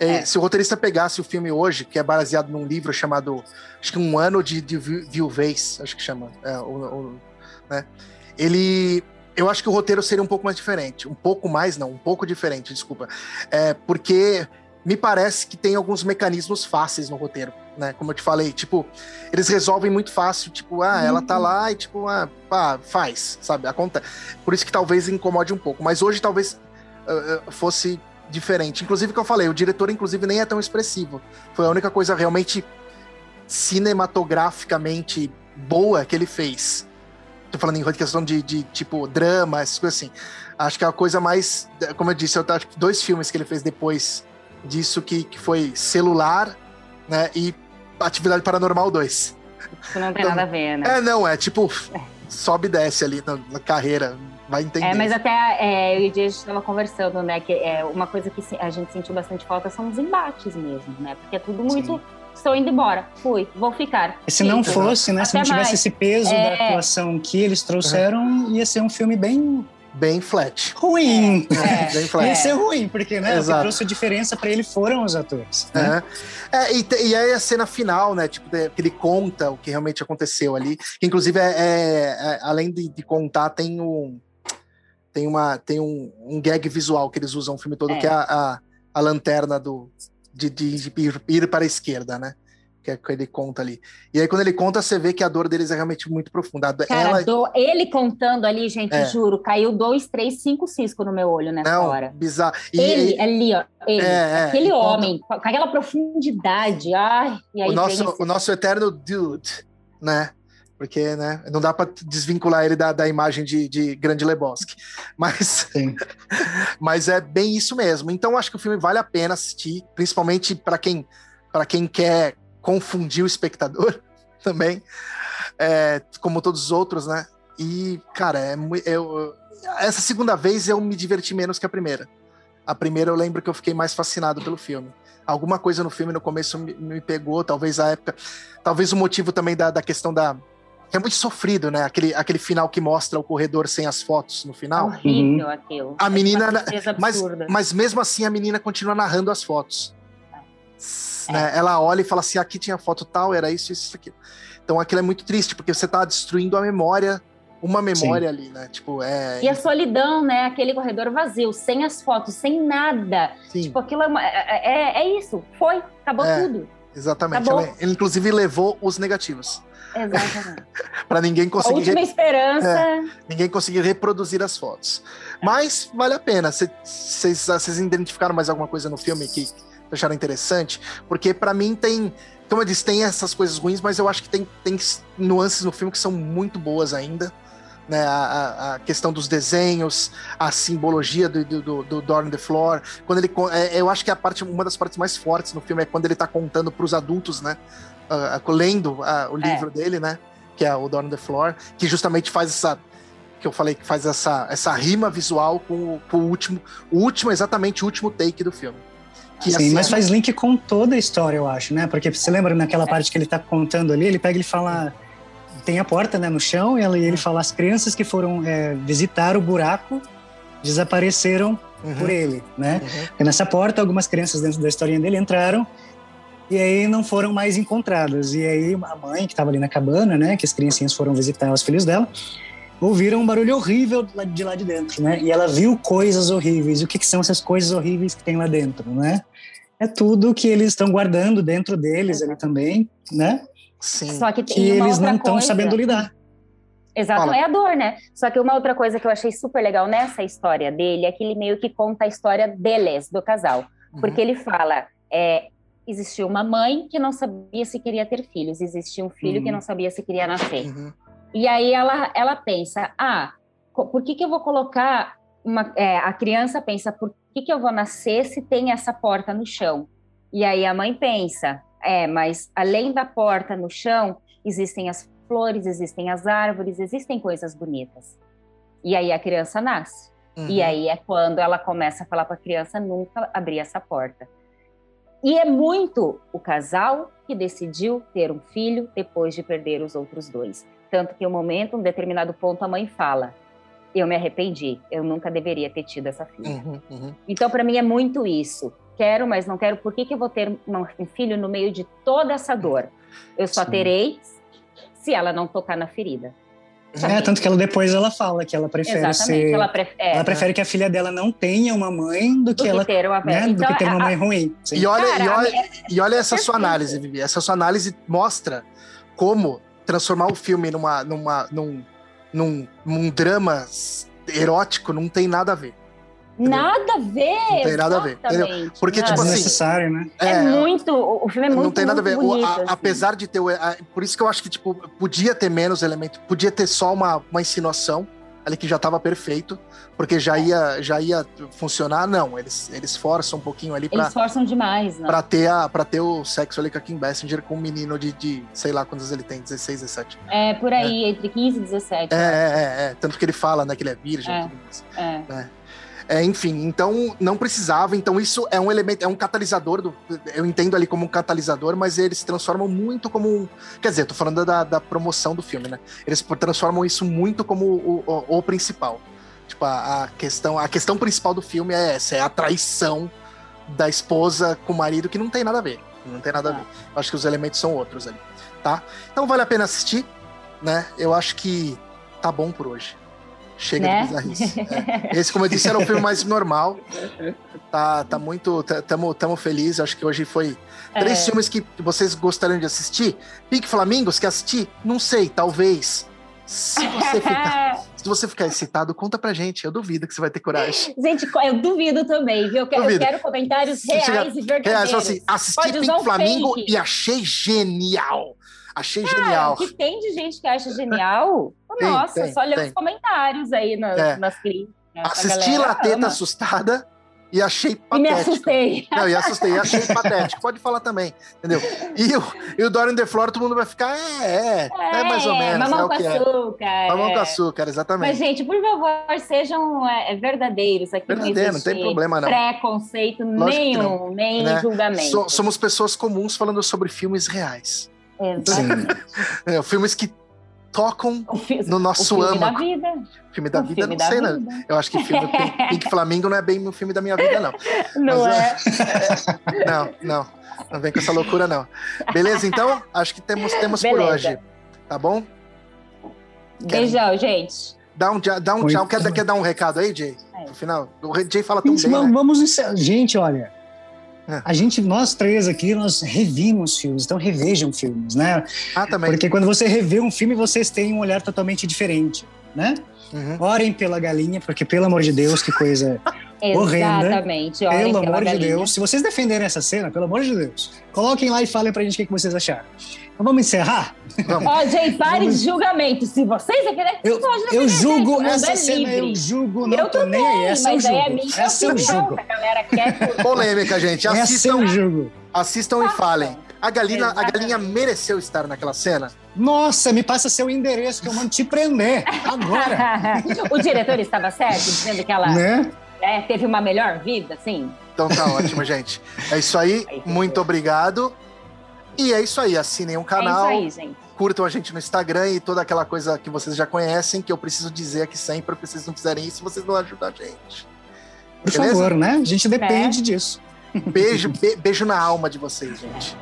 É, é. Se o roteirista pegasse o filme hoje, que é baseado num livro chamado, acho que Um Ano de, de Viuvez, acho que chama, é, o, o, né? ele, eu acho que o roteiro seria um pouco mais diferente, um pouco mais não, um pouco diferente, desculpa, é, porque me parece que tem alguns mecanismos fáceis no roteiro, né? Como eu te falei, tipo, eles resolvem muito fácil, tipo, ah, ela tá lá e tipo, ah, pá, faz, sabe? A conta. Por isso que talvez incomode um pouco, mas hoje talvez uh, fosse diferente. Inclusive, que eu falei, o diretor, inclusive, nem é tão expressivo. Foi a única coisa realmente cinematograficamente boa que ele fez. Tô falando em questão de, de tipo drama, essas coisas assim. Acho que é a coisa mais. Como eu disse, eu acho que dois filmes que ele fez depois disso que, que foi Celular, né? E Atividade Paranormal 2. Isso não tem então, nada a ver, né? É, não, é tipo. Sobe e desce ali na, na carreira vai entender. É, mas até é, eu e o Dia a gente estava conversando, né? Que é uma coisa que a gente sentiu bastante falta são os embates mesmo, né? Porque é tudo muito. Sim. Estou indo embora, fui, vou ficar. E se não fosse, né? Até se não tivesse mais. esse peso é... da atuação que eles trouxeram, uhum. ia ser um filme bem bem flat. Ruim. É, bem flat. Ia ser ruim, porque né, o que trouxe a diferença para ele foram os atores. Né? É, e, e, aí a cena final, né? Tipo, que ele conta o que realmente aconteceu ali. Que, inclusive, é, é, é além de, de, contar, tem um. Tem, uma, tem um, um gag visual que eles usam o filme todo, é. que é a, a, a lanterna do, de, de, de ir, ir para a esquerda, né? Que é que ele conta ali. E aí, quando ele conta, você vê que a dor deles é realmente muito profunda. Cara, Ela... ele contando ali, gente, é. juro, caiu dois, três, cinco ciscos no meu olho nessa Não, hora. bizarro. E ele, e... ali, ó, ele, é, é aquele homem, conta... com aquela profundidade, ai, e aí o nosso, esse... o nosso eterno dude, né? Porque, né, não dá para desvincular ele da, da imagem de, de Grande Lebowski. Mas, mas é bem isso mesmo. Então, acho que o filme vale a pena assistir, principalmente para quem, quem quer confundir o espectador também, é, como todos os outros, né? E, cara, é, eu, essa segunda vez eu me diverti menos que a primeira. A primeira eu lembro que eu fiquei mais fascinado pelo filme. Alguma coisa no filme no começo me, me pegou, talvez a época. Talvez o motivo também da, da questão da. É muito sofrido, né? Aquele, aquele final que mostra o corredor sem as fotos no final. Horrível uhum. aquilo. A menina. Mas, mas mesmo assim a menina continua narrando as fotos. É. Né? Ela olha e fala assim: aqui tinha foto tal, era isso, isso, aquilo. Então aquilo é muito triste, porque você tá destruindo a memória, uma memória Sim. ali, né? Tipo, é. E a solidão, né? Aquele corredor vazio, sem as fotos, sem nada. Sim. Tipo, aquilo é, uma, é, é, é, isso, foi, acabou é, tudo. Exatamente. Ela, ele, inclusive, levou os negativos. Exatamente. para ninguém conseguir. A última esperança. É, ninguém conseguir reproduzir as fotos. Mas vale a pena. Vocês identificaram mais alguma coisa no filme que acharam interessante, porque para mim tem como eu disse, tem essas coisas ruins, mas eu acho que tem, tem nuances no filme que são muito boas ainda. Né, a, a questão dos desenhos, a simbologia do, do, do Door on the Floor. Quando ele, é, eu acho que a parte, uma das partes mais fortes no filme é quando ele está contando para os adultos, né? Uh, lendo uh, o é. livro é. dele, né? Que é o Door on the Floor, que justamente faz essa que eu falei que faz essa, essa rima visual com, com o último, o último, exatamente o último take do filme. Sim, assim, mas faz link com toda a história, eu acho, né? Porque você lembra naquela é. parte que ele tá contando ali, ele pega e fala. Tem a porta né, no chão e ele, ele fala: as crianças que foram é, visitar o buraco desapareceram uhum. por ele, né? Uhum. Nessa porta, algumas crianças dentro da historinha dele entraram e aí não foram mais encontradas. E aí a mãe, que estava ali na cabana, né? Que as criancinhas foram visitar os filhos dela, ouviram um barulho horrível de lá de dentro, né? E ela viu coisas horríveis. E o que, que são essas coisas horríveis que tem lá dentro, né? É tudo que eles estão guardando dentro deles ali também, né? Sim. Só que, que eles não estão sabendo lidar. Exato, Fala. é a dor, né? Só que uma outra coisa que eu achei super legal nessa história dele é que ele meio que conta a história deles, do casal. Uhum. Porque ele fala, é, existiu uma mãe que não sabia se queria ter filhos, existia um filho uhum. que não sabia se queria nascer. Uhum. E aí ela, ela pensa, ah, por que, que eu vou colocar uma, é, a criança pensa, por que, que eu vou nascer se tem essa porta no chão? E aí a mãe pensa, é, mas além da porta no chão, existem as flores, existem as árvores, existem coisas bonitas. E aí a criança nasce. Uhum. E aí é quando ela começa a falar para a criança nunca abrir essa porta. E é muito o casal que decidiu ter um filho depois de perder os outros dois. Tanto que um momento, um determinado ponto, a mãe fala: Eu me arrependi, eu nunca deveria ter tido essa filha. Uhum, uhum. Então, para mim, é muito isso. Quero, mas não quero. Por que, que eu vou ter um filho no meio de toda essa dor? Eu só Sim. terei se ela não tocar na ferida. É, tanto que ela depois ela fala que ela prefere Exatamente, ser. Ela, prefere, é, ela prefere que a filha dela não tenha uma mãe do, do que, ela ter uma, né, então, do que ter uma mãe ruim. E olha, Cara, e olha, e olha essa sua análise, Vivi. Essa sua análise mostra como transformar o filme numa, numa, num, num, num drama erótico não tem nada a ver. Nada a ver. Não tem nada a ver. Entendeu? Porque, nada. tipo assim. necessário, né? É, é, muito. O filme é muito. Não tem nada a ver. Bonito, o, a, assim. Apesar de ter. A, por isso que eu acho que, tipo, podia ter menos elementos. Podia ter só uma, uma insinuação que já estava perfeito, porque já ia, já ia funcionar. Não, eles, eles forçam um pouquinho ali para Eles forçam demais, né? Pra ter, a, pra ter o sexo ali com a Kim Basinger com um menino de, de sei lá quantos ele tem, 16, 17. É, por aí, é. entre 15 e 17. É, é, é, é, Tanto que ele fala, né, que ele é virgem é, e tudo mais. É. Né? É, enfim, então não precisava. Então isso é um elemento, é um catalisador. Do, eu entendo ali como um catalisador, mas eles transformam muito como. Um, quer dizer, tô falando da, da promoção do filme, né? Eles transformam isso muito como o, o, o principal. Tipo, a, a, questão, a questão principal do filme é essa: é a traição da esposa com o marido, que não tem nada a ver. Não tem nada a ver. Eu acho que os elementos são outros ali, tá? Então vale a pena assistir, né? Eu acho que tá bom por hoje. Chega né? de bizarrice. É. Esse, como eu disse, era um filme mais normal. Tá, tá muito. Tamo, tamo feliz. Acho que hoje foi três é. filmes que vocês gostariam de assistir. Pink Flamingos, quer assistir? Não sei, talvez. Se você ficar, se você ficar excitado, conta pra gente. Eu duvido que você vai ter coragem. Gente, eu duvido também, viu? Eu quero, eu quero comentários reais Chega, e verdadeiros. Reais, assim, assisti Pink Flamingo fake. e achei genial. Achei Cara, genial. que tem de gente que acha genial? Tem, Nossa, tem, só olha os comentários aí nas, é. nas críticas. Assisti Lateta assustada e achei patético. E me assustei. Não, e assustei, e achei patético. Pode falar também, entendeu? E o, e o Dorian the Floor, todo mundo vai ficar, é, é, é, é mais ou menos. Mamão é com é. açúcar. É. Mamão com açúcar, exatamente. Mas, gente, por favor, sejam é, verdadeiros. Aqui Verdadeiro, não, não tem problema, não. Preconceito Lógico nenhum, nem né? julgamento. So, somos pessoas comuns falando sobre filmes reais. Exato. filmes que tocam no nosso o filme âmago. Da vida. Filme da o vida, filme não da sei, vida. né? Eu acho que filme Pink Flamingo não é bem o filme da minha vida, não. Não Mas, é. não, não. Não vem com essa loucura, não. Beleza, então? Acho que temos, temos por hoje. Tá bom? Beijão, gente. Dá um, dá um tchau. Quer, quer dar um recado aí, Jay? É. No final? O Jay fala tão Isso, bem, né? Vamos encerrar. Gente, olha, é. A gente, nós três aqui, nós revimos filmes, então revejam filmes, né? Ah, também. Porque quando você revê um filme, vocês têm um olhar totalmente diferente, né? Uhum. Orem pela galinha, porque pelo amor de Deus, que coisa horrenda. Exatamente. Olhem Pelo amor de galinha. Deus. Se vocês defenderem essa cena, pelo amor de Deus, coloquem lá e falem pra gente o que que vocês acharam. Então vamos encerrar? Ó, gente, pare de julgamento. Se vocês Eu, pode defender, eu o julgo essa é cena, eu livre. julgo, não eu tô também, nem aí. Essa eu mas aí é julgo. minha Essa eu opinião. julgo. Galera quer... Polêmica, gente. Assistam, eu julgo. assistam e falem. A galinha, a galinha mereceu estar naquela cena? Nossa, me passa seu endereço que eu mando te prender agora, o diretor estava certo, dizendo que ela né? né, teve uma melhor vida, sim. Então tá ótimo, gente. É isso aí. Aí, Muito obrigado. E é isso aí. Assinem um canal. É isso aí, gente. Curtam a gente no Instagram e toda aquela coisa que vocês já conhecem, que eu preciso dizer aqui sempre, porque vocês não fizerem isso, vocês não ajudam a gente. Por Beleza? favor, né? A gente depende disso. Beijo, be- beijo na alma de vocês, gente.